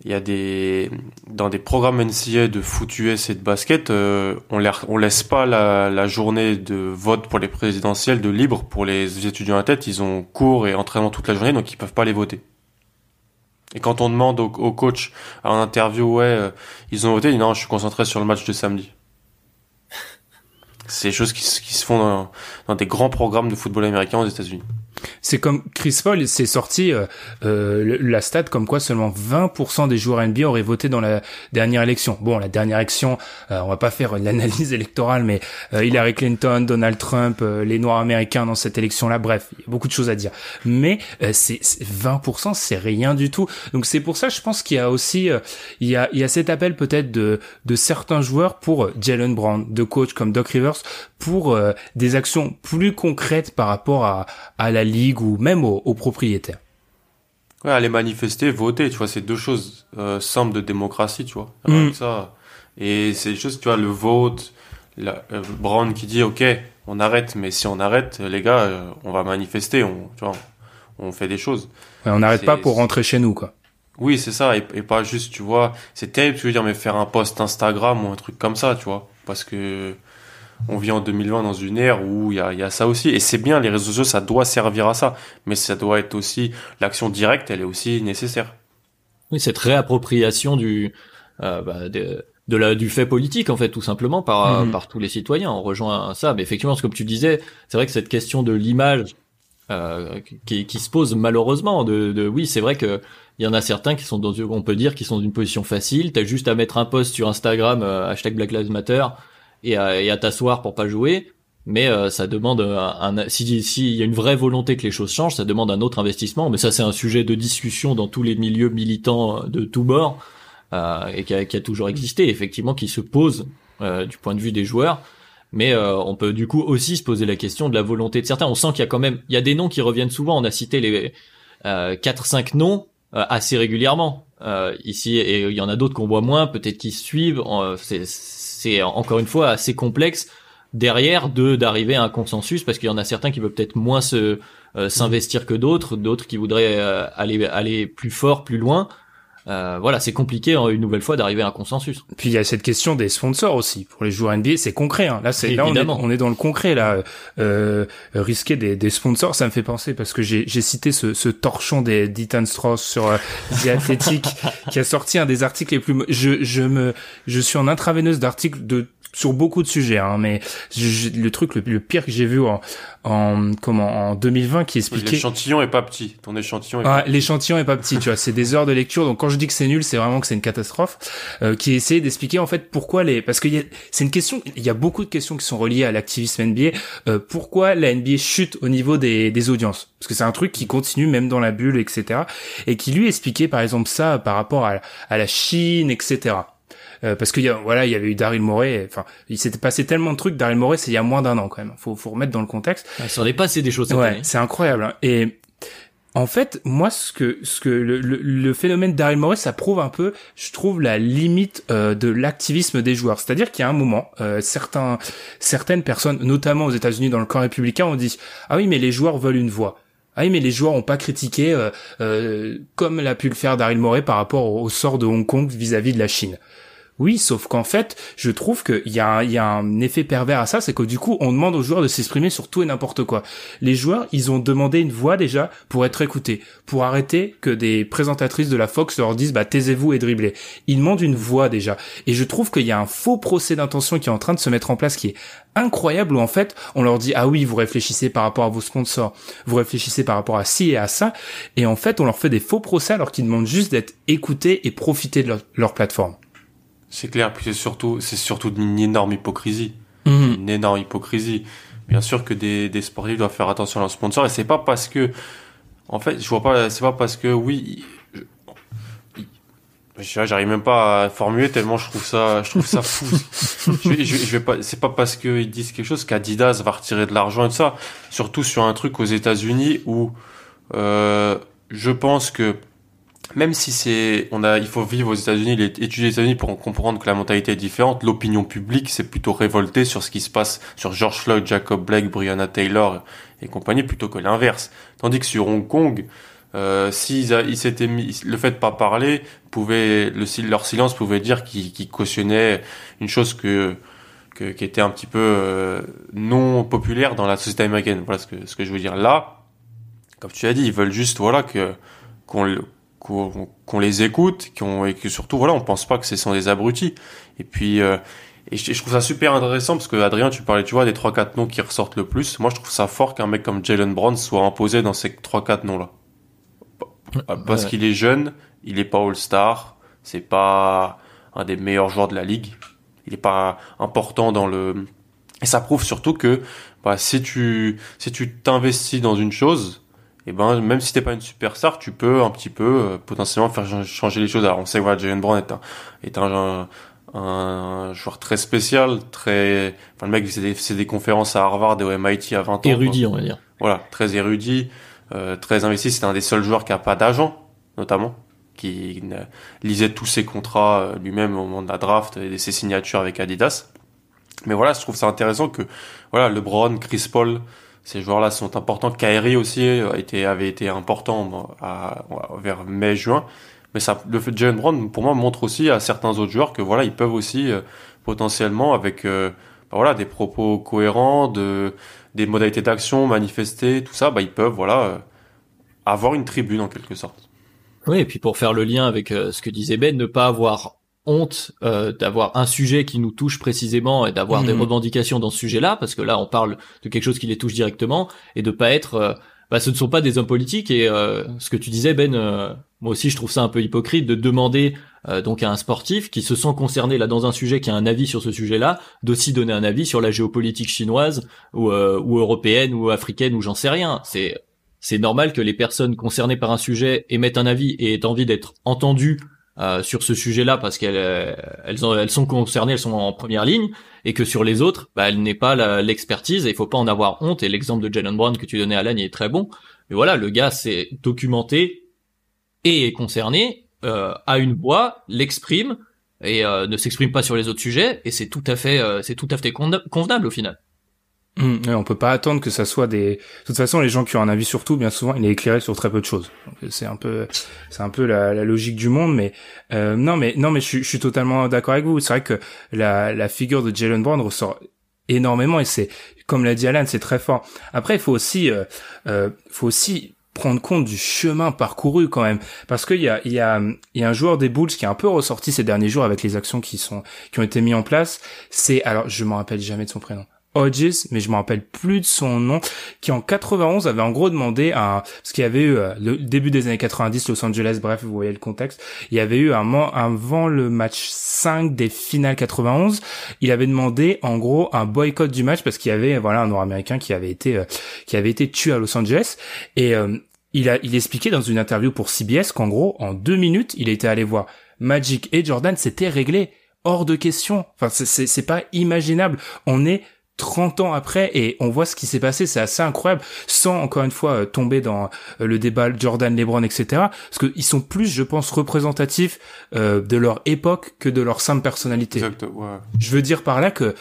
il y a des dans des programmes NCA de foot US et de basket, euh, on laisse pas la, journée de vote pour les présidentielles de libre pour les étudiants à tête. Ils ont cours et entraînement toute la journée, donc ils peuvent pas les voter. Et quand on demande au, coach en interview, ouais, euh, ils ont voté, ils disent non, je suis concentré sur le match de samedi. C'est des choses qui, qui se font dans, dans des grands programmes de football américain aux États-Unis. C'est comme Chris Paul, c'est sorti euh, euh la stat comme quoi seulement 20% des joueurs NBA auraient voté dans la dernière élection. Bon, la dernière élection, euh, on va pas faire l'analyse électorale, mais euh, Hillary Clinton, Donald Trump, les Noirs américains dans cette élection-là, bref, il y a beaucoup de choses à dire. Mais c'est 20%, c'est rien du tout. Donc c'est pour ça, je pense qu'il y a aussi, il y a, il y a cet appel peut-être de, de certains joueurs pour Jalen Brown, de coachs comme Doc Rivers, pour des actions plus concrètes par rapport à, à la ligue ou même aux, propriétaires. Ouais, aller manifester, voter, tu vois, c'est deux choses euh, simples de démocratie, tu vois. Mm. Ça. Et c'est juste, tu vois, le vote, la, euh, Brown qui dit, ok, on arrête, mais si on arrête, les gars, euh, on va manifester, on, tu vois, on fait des choses. on n'arrête pas pour rentrer chez nous, quoi. Oui, c'est ça, et, et, pas juste, tu vois, c'est terrible, tu veux dire, mais faire un post Instagram ou un truc comme ça, tu vois, parce que on vit en 2020 dans une ère où il y a, ça aussi. Et c'est bien, les réseaux sociaux, ça doit servir à ça. Mais ça doit être aussi, l'action directe, elle est aussi nécessaire. Oui, cette réappropriation du, euh, bah, de, la, du fait politique, en fait, tout simplement, par, mhm. par tous les citoyens. On rejoint ça. Mais effectivement, comme tu disais, c'est vrai que cette question de l'image, euh, qui, qui, se pose malheureusement, de, de oui, c'est vrai que il y en a certains qui sont dans, on peut dire, qui sont dans une position facile. T'as juste à mettre un post sur Instagram, euh, hashtag Black Lives Matter, et à, et à t'asseoir pour pas jouer. Mais euh, ça demande un, si s'il y a une vraie volonté que les choses changent, ça demande un autre investissement. Mais ça c'est un sujet de discussion dans tous les milieux militants de tous bords euh, et qui a, qui a, toujours existé, effectivement, qui se pose euh, du point de vue des joueurs. Mais euh, on peut du coup aussi se poser la question de la volonté de certains. On sent qu'il y a quand même, il y a des noms qui reviennent souvent. On a cité les quatre cinq noms assez régulièrement ici, et il y en a d'autres qu'on voit moins, peut-être qui suivent. c'est c'est encore une fois assez complexe derrière de d'arriver à un consensus parce qu'il y en a certains qui veulent peut-être moins se euh, s'investir que d'autres, d'autres qui voudraient euh, aller aller plus fort, plus loin. Euh, voilà, c'est compliqué hein, une nouvelle fois d'arriver à un consensus. Puis il y a cette question des sponsors aussi pour les joueurs NBA, c'est concret. Hein. Là, c'est là on est, on est, dans le concret là. Euh, risquer des, des, sponsors, ça me fait penser parce que j'ai cité ce, ce, torchon des d'Ethan Strauss sur euh, The Athletic [laughs] qui a sorti un des articles les plus. Je je me je suis en intraveineuse d'articles de sur beaucoup de sujets, hein, mais le truc le, pire que j'ai vu en, en comment en 2020 qui expliquait l'échantillon est pas petit, ton échantillon. Est ah, l'échantillon est pas petit, tu vois, c'est des heures de lecture. Donc quand je dis que c'est nul, c'est vraiment que c'est une catastrophe. Euh, qui essaie d'expliquer en fait pourquoi les, parce que c'est une question, il y a beaucoup de questions qui sont reliées à l'activisme NBA. Euh, pourquoi la NBA chute au niveau des, des audiences? Parce que c'est un truc qui continue même dans la bulle, etc. Et qui lui expliquait par exemple ça par rapport à, à la Chine, etc. Euh, parce qu'il y a voilà il y avait eu Daryl Morey enfin il s'était passé tellement de trucs Daryl Morey c'est il y a moins d'un an quand même faut faut remettre dans le contexte ça aurait passé des choses cette ouais, c'est incroyable hein. et en fait, moi, ce que ce que le, le, phénomène Daryl Morey, ça prouve un peu, je trouve, la limite euh, de l'activisme des joueurs. C'est-à-dire qu'il y a un moment, euh, certains certaines personnes, notamment aux États-Unis dans le camp républicain, ont dit ah oui, mais les joueurs veulent une voix. Ah oui, mais les joueurs ont pas critiqué euh, comme l'a pu le faire Daryl Morey par rapport au, sort de Hong Kong vis à -vis de la Chine. Oui, sauf qu'en fait, je trouve qu'il y, a un, effet pervers à ça, c'est que du coup, on demande aux joueurs de s'exprimer sur tout et n'importe quoi. Les joueurs, ils ont demandé une voix déjà pour être écoutés, pour arrêter que des présentatrices de la Fox leur disent bah taisez-vous et dribblez. Ils demandent une voix déjà. Et je trouve qu'il y a un faux procès d'intention qui est en train de se mettre en place qui est incroyable où en fait on leur dit ah oui vous réfléchissez par rapport à vos sponsors, vous réfléchissez par rapport à ci et à ça et en fait on leur fait des faux procès alors qu'ils demandent juste d'être écoutés et profiter de leur plateforme. C'est clair, puis c'est surtout, c'est surtout une énorme hypocrisie. Mhm. Une énorme hypocrisie. Bien sûr que des, des sportifs doivent faire attention à leurs sponsors, et c'est pas parce que, en fait, je vois pas, c'est pas parce que, oui, j'arrive même pas à formuler tellement je trouve ça, je trouve ça fou. [laughs] je, je, vais pas, c'est pas parce qu'ils disent quelque chose qu'Adidas va retirer de l'argent et tout ça. Surtout sur un truc aux États-Unis où, euh, je pense que même si c'est, on a, il faut vivre aux États-Unis, étudier les États-Unis pour comprendre que la mentalité est différente. L'opinion publique s'est plutôt révoltée sur ce qui se passe sur George Floyd, Jacob Blake, Breonna Taylor et compagnie plutôt que l'inverse. Tandis que sur Hong Kong, Euh, s'ils ils s'étaient mis, le fait de pas parler pouvait, le, leur silence pouvait dire qu'ils cautionnaient une chose que, que, qui était un petit peu euh, non populaire dans la société américaine. Voilà ce que, ce que je veux dire. Là, comme tu as dit, ils veulent juste, voilà, que, qu'on, qu'on, les écoute, qu'on, et que surtout, voilà, on pense pas que ce sont des abrutis. Et puis, euh, et je, trouve ça super intéressant parce que Adrien, tu parlais, tu vois, des 3-4 noms qui ressortent le plus. Moi, je trouve ça fort qu'un mec comme Jalen Brown soit imposé dans ces 3-4 noms-là. Parce qu'il est jeune, il est pas All-Star, c'est pas un des meilleurs joueurs de la ligue, il est pas important dans le. Et ça prouve surtout que bah, si tu si tu t'investis dans une chose, et eh ben même si t'es pas une superstar, tu peux un petit peu euh, potentiellement faire changer les choses. Alors on sait que voilà, Jalen Brown est un est un, un, joueur très spécial, très. Enfin le mec c'est des, des conférences à Harvard et au MIT à 20 ans. Érudit, on va dire. Voilà, très érudit. Euh, très investi. C'est un des seuls joueurs qui a pas d'agent, notamment, qui lisait tous ses contrats euh, lui-même au moment de la draft et ses signatures avec Adidas. Mais voilà, je trouve ça intéressant que voilà, LeBron, Chris Paul, ces joueurs-là sont importants. Kyrie aussi a été, avait été important à, vers mai-juin. Mais ça, le fait de Jalen Brown, pour moi, montre aussi à certains autres joueurs que voilà, ils peuvent aussi euh, potentiellement avec bah, voilà des propos cohérents, de des modalités d'action, manifester, tout ça, bah, ils peuvent voilà euh, avoir une tribune en quelque sorte. Oui, et puis pour faire le lien avec euh, ce que disait Ben, ne pas avoir honte euh, d'avoir un sujet qui nous touche précisément et d'avoir des mmh. revendications dans ce sujet-là, parce que là on parle de quelque chose qui les touche directement, et de pas être bah, ce ne sont pas des hommes politiques et euh, ce que tu disais Ben, euh, moi aussi je trouve ça un peu hypocrite de demander euh, donc à un sportif qui se sent concerné là dans un sujet qui a un avis sur ce sujet-là, d'aussi donner un avis sur la géopolitique chinoise ou, ou européenne ou africaine ou j'en sais rien. C'est c'est normal que les personnes concernées par un sujet émettent un avis et aient envie d'être entendues euh, sur ce sujet-là parce qu'elles euh, elles, elles sont concernées, elles sont en première ligne, et que sur les autres, bah, elles n'aient pas l'expertise et il faut pas en avoir honte. Et l'exemple de Jalen Brown que tu donnais à Alain est très bon. Mais voilà, le gars s'est documenté et est concerné, euh, a une voix, l'exprime et euh, ne s'exprime pas sur les autres sujets et c'est tout à fait, c'est tout à fait convenable au final. Mmh, on peut pas attendre que ça soit des. De toute façon, les gens qui ont un avis sur tout, bien souvent, il est éclairé sur très peu de choses. C'est un peu, c'est un peu la, logique du monde, mais euh, non, mais non, mais je, je suis totalement d'accord avec vous. C'est vrai que la, la figure de Jalen Brown ressort énormément et c'est, comme l'a dit Alan, c'est très fort. Après, il faut aussi, euh, euh, faut aussi prendre compte du chemin parcouru quand même parce qu'il y a il y a il y a un joueur des Bulls qui est un peu ressorti ces derniers jours avec les actions qui sont qui ont été mises en place c'est alors je me rappelle jamais de son prénom Hodges, mais je me rappelle plus de son nom, qui en 91 avait en gros demandé à, parce qu'il y avait eu euh, le début des années 90, Los Angeles, bref, vous voyez le contexte, il y avait eu un avant le match 5 des finales 91, il avait demandé en gros un boycott du match parce qu'il y avait voilà un Nord-Américain qui avait été euh, qui avait été tué à Los Angeles et euh, il a il expliquait dans une interview pour CBS qu'en gros en deux minutes il était allé voir Magic et Jordan, c'était réglé hors de question. Enfin, c'est c'est pas imaginable. On est 30 ans après et on voit ce qui s'est passé, c'est assez incroyable, sans encore une fois euh, tomber dans euh, le débat Jordan, LeBron, etc. Parce qu'ils sont plus, je pense, représentatifs euh, de leur époque que de leur simple personnalité. Exact, ouais. Je veux dire par là que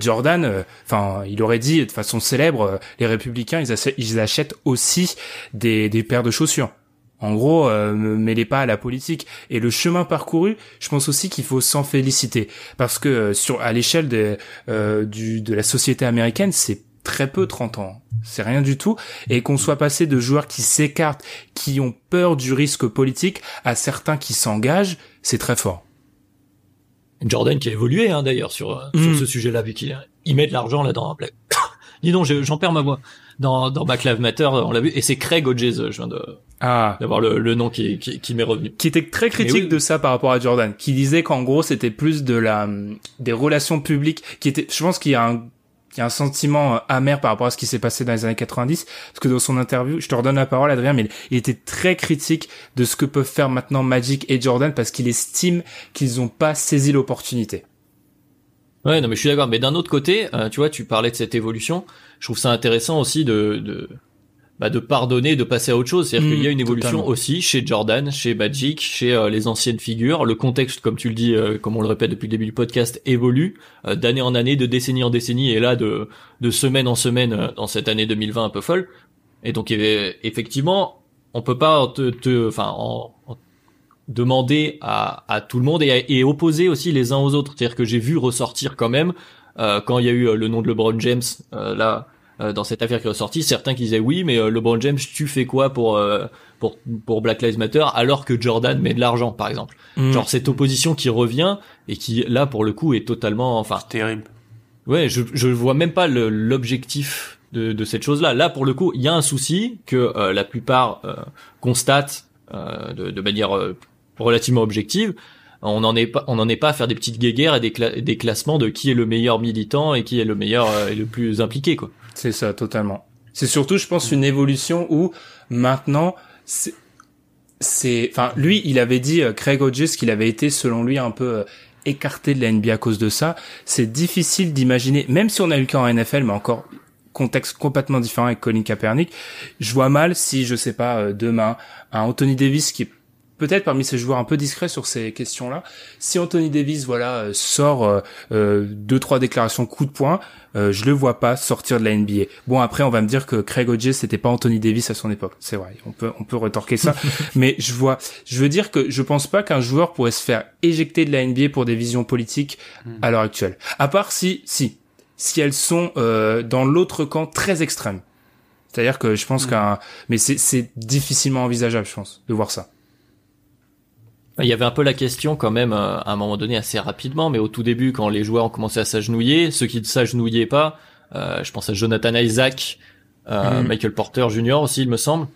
Jordan, enfin, il aurait dit de façon célèbre, les républicains, ils, ils achètent aussi des, des paires de chaussures. En gros, euh, mêlez pas à la politique. Et le chemin parcouru, je pense aussi qu'il faut s'en féliciter parce que euh, sur à l'échelle de euh, du de la société américaine, c'est très peu 30 ans. C'est rien du tout. Et qu'on soit passé de joueurs qui s'écartent, qui ont peur du risque politique, à certains qui s'engagent, c'est très fort. Jordan qui a évolué hein, d'ailleurs sur, sur mm. ce sujet-là, vu qu'il il met de l'argent là dans [coughs] Dis donc, j'en perds ma voix. Dans, dans Black Lives Matter, on l'a vu, et c'est Craig Hodges, je viens de, ah. d'avoir le, le, nom qui, qui, qui m'est revenu. Qui était très critique de ça par rapport à Jordan, qui disait qu'en gros c'était plus de la des relations publiques, qui était, je pense qu'il y a un il y a un sentiment amer par rapport à ce qui s'est passé dans les années 90, parce que dans son interview, je te redonne la parole Adrien, mais il était très critique de ce que peuvent faire maintenant Magic et Jordan parce qu'il estime qu'ils n'ont pas saisi l'opportunité. Ouais, non, mais je suis d'accord. Mais d'un autre côté, euh, tu vois, tu parlais de cette évolution. Je trouve ça intéressant aussi de, de, bah, de pardonner, de passer à autre chose. C'est-à-dire qu'il y a une mmh, évolution aussi chez Jordan, chez Magic, chez euh, les anciennes figures. Le contexte, comme tu le dis, euh, comme on le répète depuis le début du podcast, évolue d'année en année, de décennie en décennie, et là de, de semaine en semaine dans cette année 2020 un peu folle. Et donc effectivement, on peut pas te, te enfin, en, demander à, à tout le monde et, et opposer aussi les uns aux autres. C'est-à-dire que j'ai vu ressortir quand même euh, quand il y a eu euh, le nom de LeBron James euh, dans cette affaire qui est ressortie, certains qui disaient oui, mais LeBron James, tu fais quoi pour pour pour Black Lives Matter alors que Jordan met de l'argent, par exemple. Mm. Genre cette opposition qui revient et qui là pour le coup est totalement, enfin, terrible. Ouais, je je vois même pas l'objectif de, de cette chose-là. Là, pour le coup, il y a un souci que la plupart constatent de, de manière relativement objective on n'en est pas on n'en est pas à faire des petites guéguerres et des, des classements de qui est le meilleur militant et qui est le meilleur euh, et le plus impliqué quoi. C'est ça totalement. C'est surtout je pense une évolution où maintenant c'est enfin lui il avait dit euh, Craig Hodges qu'il avait été selon lui un peu euh, écarté de la NBA à cause de ça. C'est difficile d'imaginer même si on a eu le cas en NFL mais encore contexte complètement différent avec Colin Kaepernick. Je vois mal si je sais pas demain un Anthony Davis qui peut-être parmi ces joueurs un peu discrets sur ces questions-là. Si Anthony Davis, voilà, euh, sort euh, euh, deux trois déclarations coup de poing, euh, je le vois pas sortir de la NBA. Bon après, on va me dire que Craig Hodges c'était pas Anthony Davis à son époque. C'est vrai, on peut on peut retorquer ça, [laughs] mais je vois, je veux dire que je pense pas qu'un joueur pourrait se faire éjecter de la NBA pour des visions politiques à l'heure actuelle. À part si si si elles sont euh, dans l'autre camp très extrême. C'est-à-dire que je pense qu'un, mais c'est difficilement envisageable, je pense, de voir ça. Il y avait un peu la question quand même euh, à un moment donné assez rapidement, mais au tout début quand les joueurs ont commencé à s'agenouiller, ceux qui ne s'agenouillaient pas, euh, je pense à Jonathan Isaac, euh, mhm. Michael Porter Jr. aussi il me semble,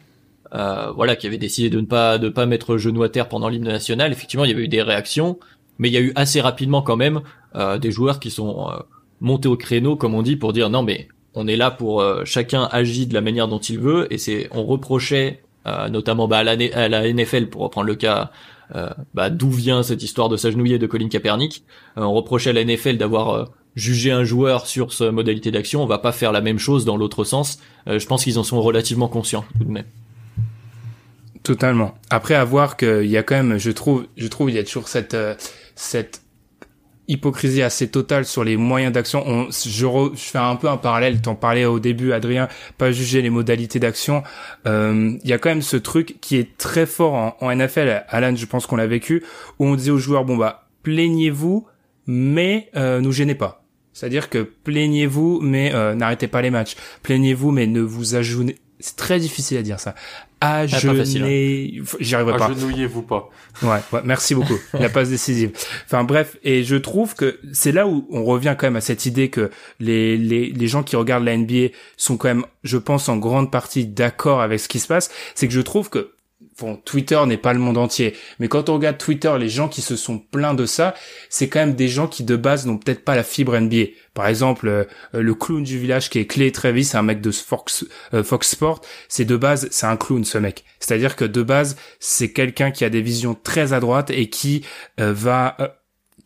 euh, voilà qui avait décidé de ne pas de pas mettre genou à terre pendant l'hymne national. Effectivement il y avait eu des réactions, mais il y a eu assez rapidement quand même euh, des joueurs qui sont montés au créneau comme on dit pour dire non mais on est là pour chacun agit de la manière dont il veut et c'est on reprochait notamment bah, à, la, à la NFL pour reprendre le cas euh, bah, d'où vient cette histoire de s'agenouiller de Colin Kaepernick. Euh, on reprochait à la NFL d'avoir euh, jugé un joueur sur sa modalité d'action. On va pas faire la même chose dans l'autre sens. je pense qu'ils en sont relativement conscients tout de même. Totalement. Après, à voir qu'il y a quand même, je trouve, je trouve, il y a toujours cette cette hypocrisie assez totale sur les moyens d'action. On, je, je, fais un peu un parallèle. T'en parlais au début, Adrien, pas juger les modalités d'action. Euh, il y a quand même ce truc qui est très fort en, NFL. Alan, je pense qu'on l'a vécu, où on dit aux joueurs bon bah plaignez-vous, mais euh, nous gênez pas. C'est-à-dire que plaignez-vous, mais euh, n'arrêtez pas les matchs. Plaignez-vous, mais ne vous ajoutez c'est très difficile à dire ça. Agenouiller, hein. j'y arriverai pas. Agenouillez-vous pas. Ouais, ouais, merci beaucoup. [laughs] La passe décisive. Enfin bref, et je trouve que c'est là où on revient quand même à cette idée que les, les, les gens qui regardent la NBA sont quand même, je pense, en grande partie d'accord avec ce qui se passe. C'est que je trouve que bon, Twitter n'est pas le monde entier, mais quand on regarde Twitter, les gens qui se sont plaints de ça, c'est quand même des gens qui de base n'ont peut-être pas la fibre NBA. Par exemple, euh, le clown du village qui est Clay Travis, un mec de Fox, euh, Fox Sport, c'est de base, c'est un clown ce mec. C'est-à-dire que de base, c'est quelqu'un qui a des visions très à droite et qui euh, va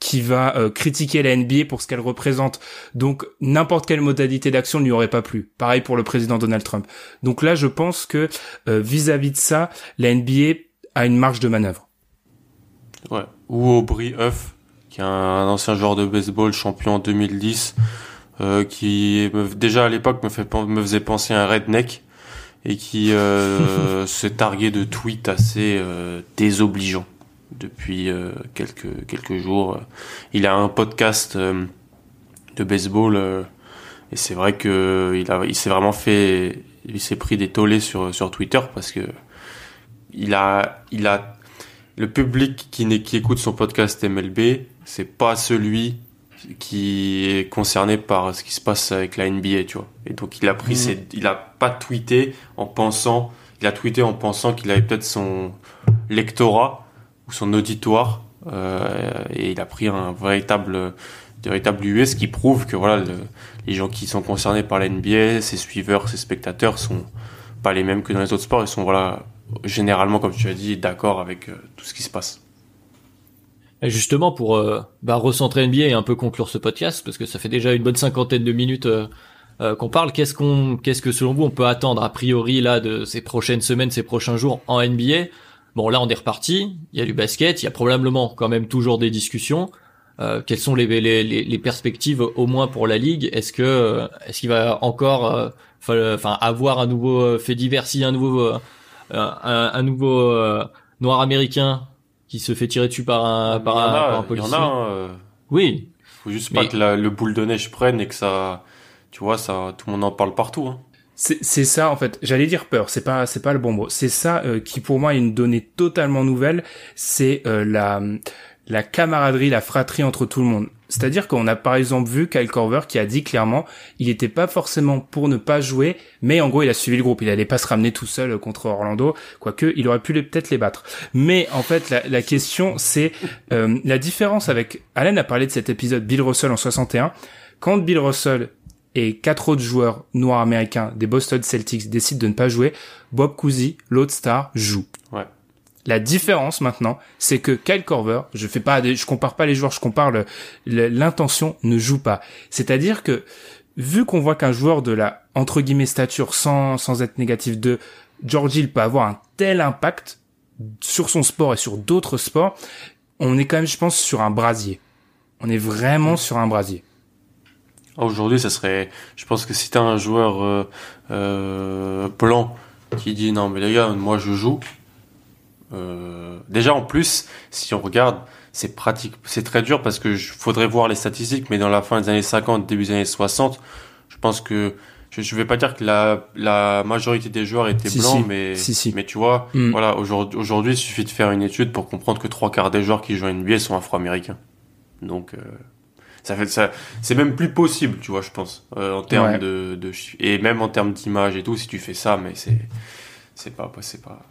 qui va euh, critiquer la NBA pour ce qu'elle représente. Donc n'importe quelle modalité d'action ne lui aurait pas plu. Pareil pour le président Donald Trump. Donc là, je pense que euh, vis-à-vis de ça, la NBA a une marge de manœuvre. Ouais. Ou Aubrey Huff, qui est un ancien joueur de baseball, champion en 2010, euh, qui déjà à l'époque me, fait, me faisait penser à un redneck et qui [laughs] s'est targué de tweets assez désobligeants depuis euh, quelques quelques jours. Il a un podcast euh, de baseball euh, et c'est vrai que il a il s'est vraiment fait il s'est pris des tollés sur sur Twitter parce que il a il a le public qui, qui écoute son podcast MLB, c'est pas celui qui est concerné par ce qui se passe avec la NBA, tu vois. Et donc il a pris mmh. il a pas tweeté en pensant, il a tweeté en pensant qu'il avait peut-être son lectorat son auditoire euh, et il a pris un véritable véritable US qui prouve que voilà les gens qui sont concernés par la NBA, ses suiveurs, ses spectateurs sont pas les mêmes que dans les autres sports, ils sont voilà généralement comme tu as dit d'accord avec euh, tout ce qui se passe. Et justement pour euh, bah, recentrer NBA et un peu conclure ce podcast parce que ça fait déjà une bonne cinquantaine de minutes qu'on parle, qu'est-ce qu'on qu'est-ce que selon vous on peut attendre a priori là de ces prochaines semaines, ces prochains jours en NBA Bon, là, on est reparti. Il y a du basket. Il y a probablement quand même toujours des discussions. Euh, quelles sont les, les, les, perspectives au moins pour la ligue? Est-ce que euh, est-ce qu'il va encore euh, enfin avoir un nouveau fait divers, si un nouveau un, un, nouveau noir américain qui se fait tirer dessus par un par, un, par un, policier. Il y en a. Hein, oui. Faut juste pas que la, le boule de neige prenne et que ça, tu vois, ça, tout le monde en parle partout. Hein. C'est ça en fait. J'allais dire peur. C'est pas c'est pas le bon mot. C'est ça qui pour moi est une donnée totalement nouvelle. C'est la la camaraderie, la fratrie entre tout le monde. C'est-à-dire qu'on a par exemple vu Kyle Corver qui a dit clairement, il était pas forcément pour ne pas jouer, mais en gros il a suivi le groupe, il allait pas se ramener tout seul contre Orlando, quoique il aurait pu peut-être les battre. Mais en fait la, question c'est euh, la différence avec, Allen a parlé de cet épisode Bill Russell en 61, quand Bill Russell et quatre autres joueurs noirs américains des Boston Celtics décident de ne pas jouer, Bob Cousy, l'autre star, joue. Ouais. La différence maintenant, c'est que Kyle Corver, je fais pas, je compare pas les joueurs, je compare l'intention ne joue pas. C'est-à-dire que vu qu'on voit qu'un joueur de la entre guillemets stature sans sans être négatif de George Hill peut avoir un tel impact sur son sport et sur d'autres sports, on est quand même, je pense, sur un brasier. On est vraiment sur un brasier. Aujourd'hui, ça serait, je pense que si t'as un joueur euh, euh, blanc qui dit non mais les gars, moi je joue, euh, déjà en plus, si on regarde, c'est pratique, c'est très dur parce que faudrait voir les statistiques, mais dans la fin des années 50, début des années 60, je pense que je, je vais pas dire que la, la majorité des joueurs étaient blancs, mais mais tu vois, mm. voilà, aujourd'hui, aujourd'hui, il suffit de faire une étude pour comprendre que trois quarts des joueurs qui jouent à NBA sont afro-américains. Donc euh, ça fait ça, c'est même plus possible, tu vois, je pense, euh, en termes de, de et même en termes d'image et tout, si tu fais ça, mais c'est c'est pas c'est pas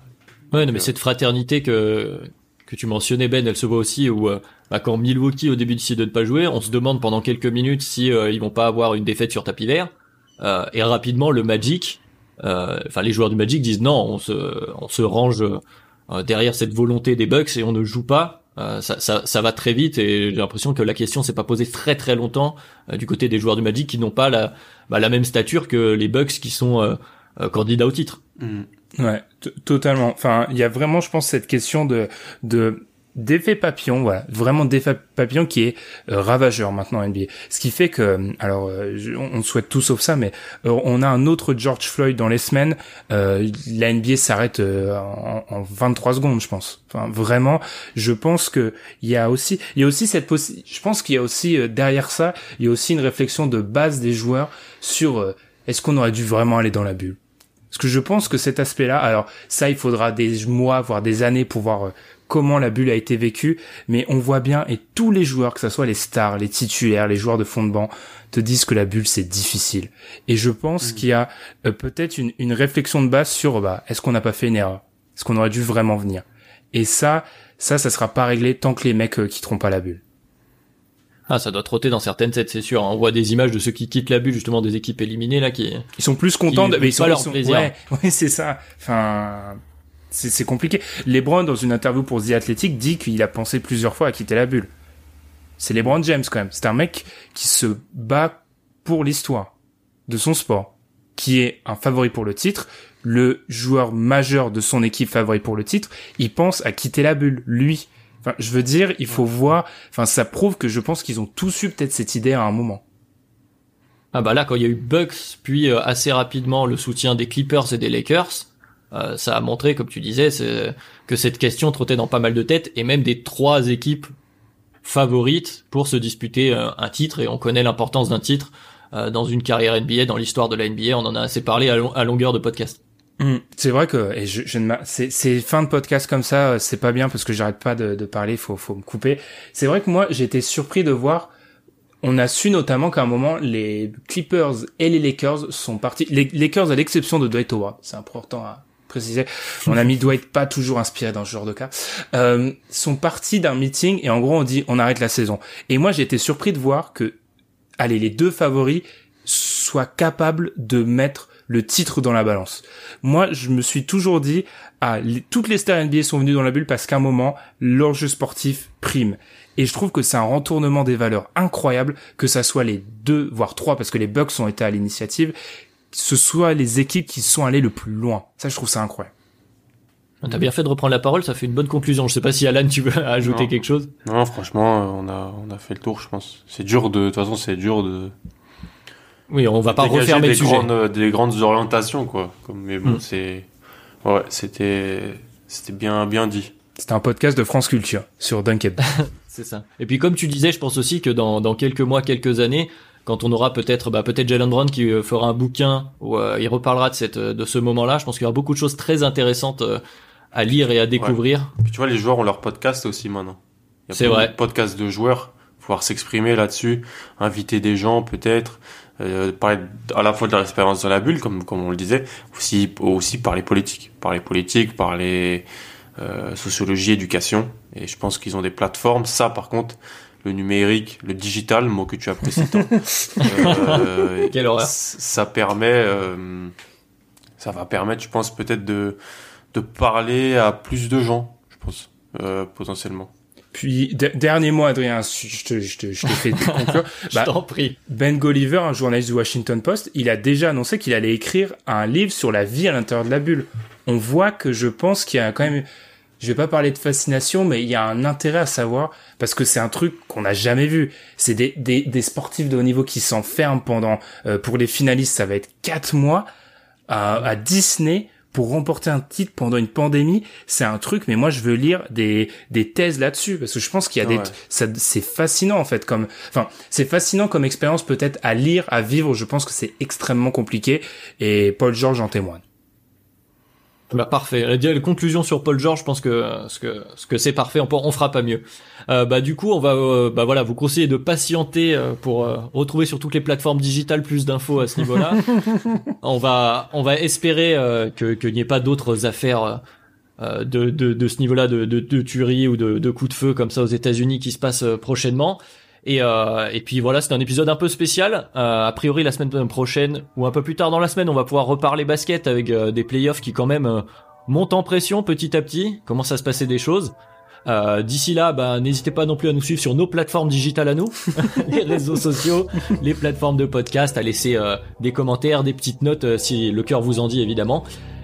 Ouais, mais cette fraternité que que tu mentionnais Ben, elle se voit aussi où euh, bah, quand Milwaukee au début décide de ne pas jouer, on se demande pendant quelques minutes si euh, ils vont pas avoir une défaite sur tapis vert. Euh, et rapidement le Magic, enfin les joueurs du Magic disent non, on se on se range derrière cette volonté des Bucks et on ne joue pas. Ça, ça, ça, va très vite et j'ai l'impression que la question s'est pas posée très très longtemps du côté des joueurs du Magic qui n'ont pas la bah, la même stature que les Bucks qui sont candidats au titre. Mm. Ouais, totalement. Enfin, il y a vraiment, je pense, cette question de de d'effet papillon, voilà, vraiment d'effet papillon qui est euh, ravageur maintenant en NBA. Ce qui fait que, alors, euh, on souhaite tout sauf ça, mais euh, on a un autre George Floyd dans les semaines. la NBA s'arrête en, en, 23 secondes, je pense. Enfin, vraiment, je pense que il y a aussi, il y a aussi cette possi je pense qu'il y a aussi derrière ça, il y a aussi une réflexion de base des joueurs sur est-ce qu'on aurait dû vraiment aller dans la bulle? Parce que je pense que cet aspect-là, alors ça, il faudra des mois, voire des années pour voir euh, comment la bulle a été vécue, mais on voit bien, et tous les joueurs, que ce soit les stars, les titulaires, les joueurs de fond de banc, te disent que la bulle c'est difficile. Et je pense mmh. qu'il y a euh, peut-être une, une, réflexion de base sur, bah, est-ce qu'on n'a pas fait une erreur? Est-ce qu'on aurait dû vraiment venir? Et ça, ça, ça sera pas réglé tant que les mecs euh, quitteront pas la bulle. Ah, ça doit trotter dans certaines têtes, c'est sûr. On voit des images de ceux qui quittent la bulle, justement des équipes éliminées là, qui ils sont plus contents, de... mais ils sont, leur plaisir. Ouais, [laughs] ouais c'est ça. Enfin, c'est compliqué. LeBron dans une interview pour The Athletic dit qu'il a pensé plusieurs fois à quitter la bulle. C'est LeBron James quand même. C'est un mec qui se bat pour l'histoire de son sport, qui est un favori pour le titre, le joueur majeur de son équipe favori pour le titre. Il pense à quitter la bulle, lui. Enfin, je veux dire, il faut voir. Enfin, ça prouve que je pense qu'ils ont tous eu peut-être cette idée à un moment. Ah bah là, quand il y a eu Bucks, puis euh, assez rapidement le soutien des Clippers et des Lakers, euh, ça a montré, comme tu disais, que cette question trottait dans pas mal de têtes, et même des trois équipes favorites pour se disputer euh, un titre, et on connaît l'importance d'un titre dans une carrière NBA, dans l'histoire de la NBA, on en a assez parlé à longueur de podcast. Mm. c'est vrai que et je, je ne c'est fin de podcast comme ça, euh, c'est pas bien parce que j'arrête pas de, de parler, faut faut me couper. C'est vrai que moi été surpris de voir. On a su notamment qu'à un moment les Clippers et les Lakers sont partis. Les Lakers à l'exception de Dwight Howard, c'est important à Mon ami Dwight pas toujours inspiré dans ce genre de cas. Euh, sont partis d'un meeting et en gros on dit on arrête la saison. Et moi j'ai été surpris de voir que allez les deux favoris soient capables de mettre le titre dans la balance. Moi, je me suis toujours dit, ah, toutes les stars NBA sont venues dans la bulle parce qu'à un moment, l'enjeu sportif prime. Et je trouve que c'est un retournement des valeurs incroyable que ça soit les deux, voire trois, parce que les Bucks ont été à l'initiative, ce soit les équipes qui sont allées le plus loin. Ça, je trouve ça incroyable. T'as bien fait de reprendre la parole, ça fait une bonne conclusion. Je sais pas si Alan, tu veux [laughs] ajouter quelque chose. Non, franchement, on a, on a fait le tour, je pense. C'est dur de, de toute façon, c'est dur de, oui, on va pas refermer des le sujet. Grandes, des grandes orientations, quoi. Comme, mais bon, hmm. c'est Ouais, c'était c'était bien bien dit. C'était un podcast de France Culture sur Dunked. [laughs] c'est ça. Et puis comme tu disais, je pense aussi que dans, dans quelques mois, quelques années, quand on aura peut-être bah, peut-être Jalen Brown qui euh, fera un bouquin où euh, il reparlera de cette de ce moment-là, je pense qu'il y aura beaucoup de choses très intéressantes euh, à lire et à découvrir. Puis tu vois, les joueurs ont leur podcast aussi maintenant. C'est vrai. Podcast de joueurs, pouvoir s'exprimer là-dessus, inviter des gens peut-être, euh, parler à la fois de leur expérience dans la bulle, comme comme on le disait, aussi aussi par les politiques, par les politiques, par les euh, sociologie, éducation. Et je pense qu'ils ont des plateformes. Ça, par contre, le numérique, le digital, mot que tu apprécies tant. [laughs] euh, Quelle horreur. Ça permet, euh, ça va permettre, je pense, peut-être de de parler à plus de gens, je pense, euh, potentiellement. Puis dernier mot, Adrien, je te, je te, je te fais [laughs] conclure. je bah, t'en prie. Ben Golliver, un journaliste du Washington Post, il a déjà annoncé qu'il allait écrire un livre sur la vie à l'intérieur de la bulle. On voit que je pense qu'il y a quand même, je vais pas parler de fascination, mais il y a un intérêt à savoir parce que c'est un truc qu'on n'a jamais vu. C'est des, des, des, sportifs de haut niveau qui s'enferment pendant, euh, pour les finalistes, ça va être quatre mois à, à Disney pour remporter un titre pendant une pandémie, c'est un truc. Mais moi, je veux lire des des thèses là-dessus parce que je pense qu'il y a des, ça, c'est fascinant en fait. Comme, enfin, c'est fascinant comme expérience peut-être à lire, à vivre. Je pense que c'est extrêmement compliqué et Paul George en témoigne. Bah parfait. La, conclusion sur Paul George, je pense que ce que ce que c'est parfait. On, on fera pas mieux. Euh, bah du coup, on va euh, bah voilà vous conseiller de patienter euh, pour euh, retrouver sur toutes les plateformes digitales plus d'infos à ce niveau-là. [laughs] on va on va espérer que qu'il n'y ait pas d'autres affaires de, de, de ce niveau-là de, de, de tuerie ou de, de coups de feu comme ça aux États-Unis qui se passent prochainement. Et, et puis voilà, c'est un épisode un peu spécial. a priori, la semaine prochaine ou un peu plus tard dans la semaine, on va pouvoir reparler basket avec des playoffs qui quand même montent en pression petit à petit. Commence à se passer des choses. Euh, D'ici là, bah, n'hésitez pas non plus à nous suivre sur nos plateformes digitales à nous, [laughs] les réseaux sociaux, les plateformes de podcast, à laisser euh, des commentaires, des petites notes euh, si le cœur vous en dit évidemment.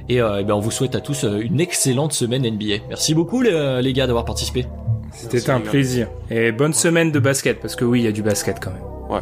Et, euh, ben, on vous souhaite à tous une excellente semaine NBA. Merci beaucoup les gars d'avoir participé. C'était un plaisir. Et bonne semaine de basket, parce que oui, il y a du basket quand même. Ouais.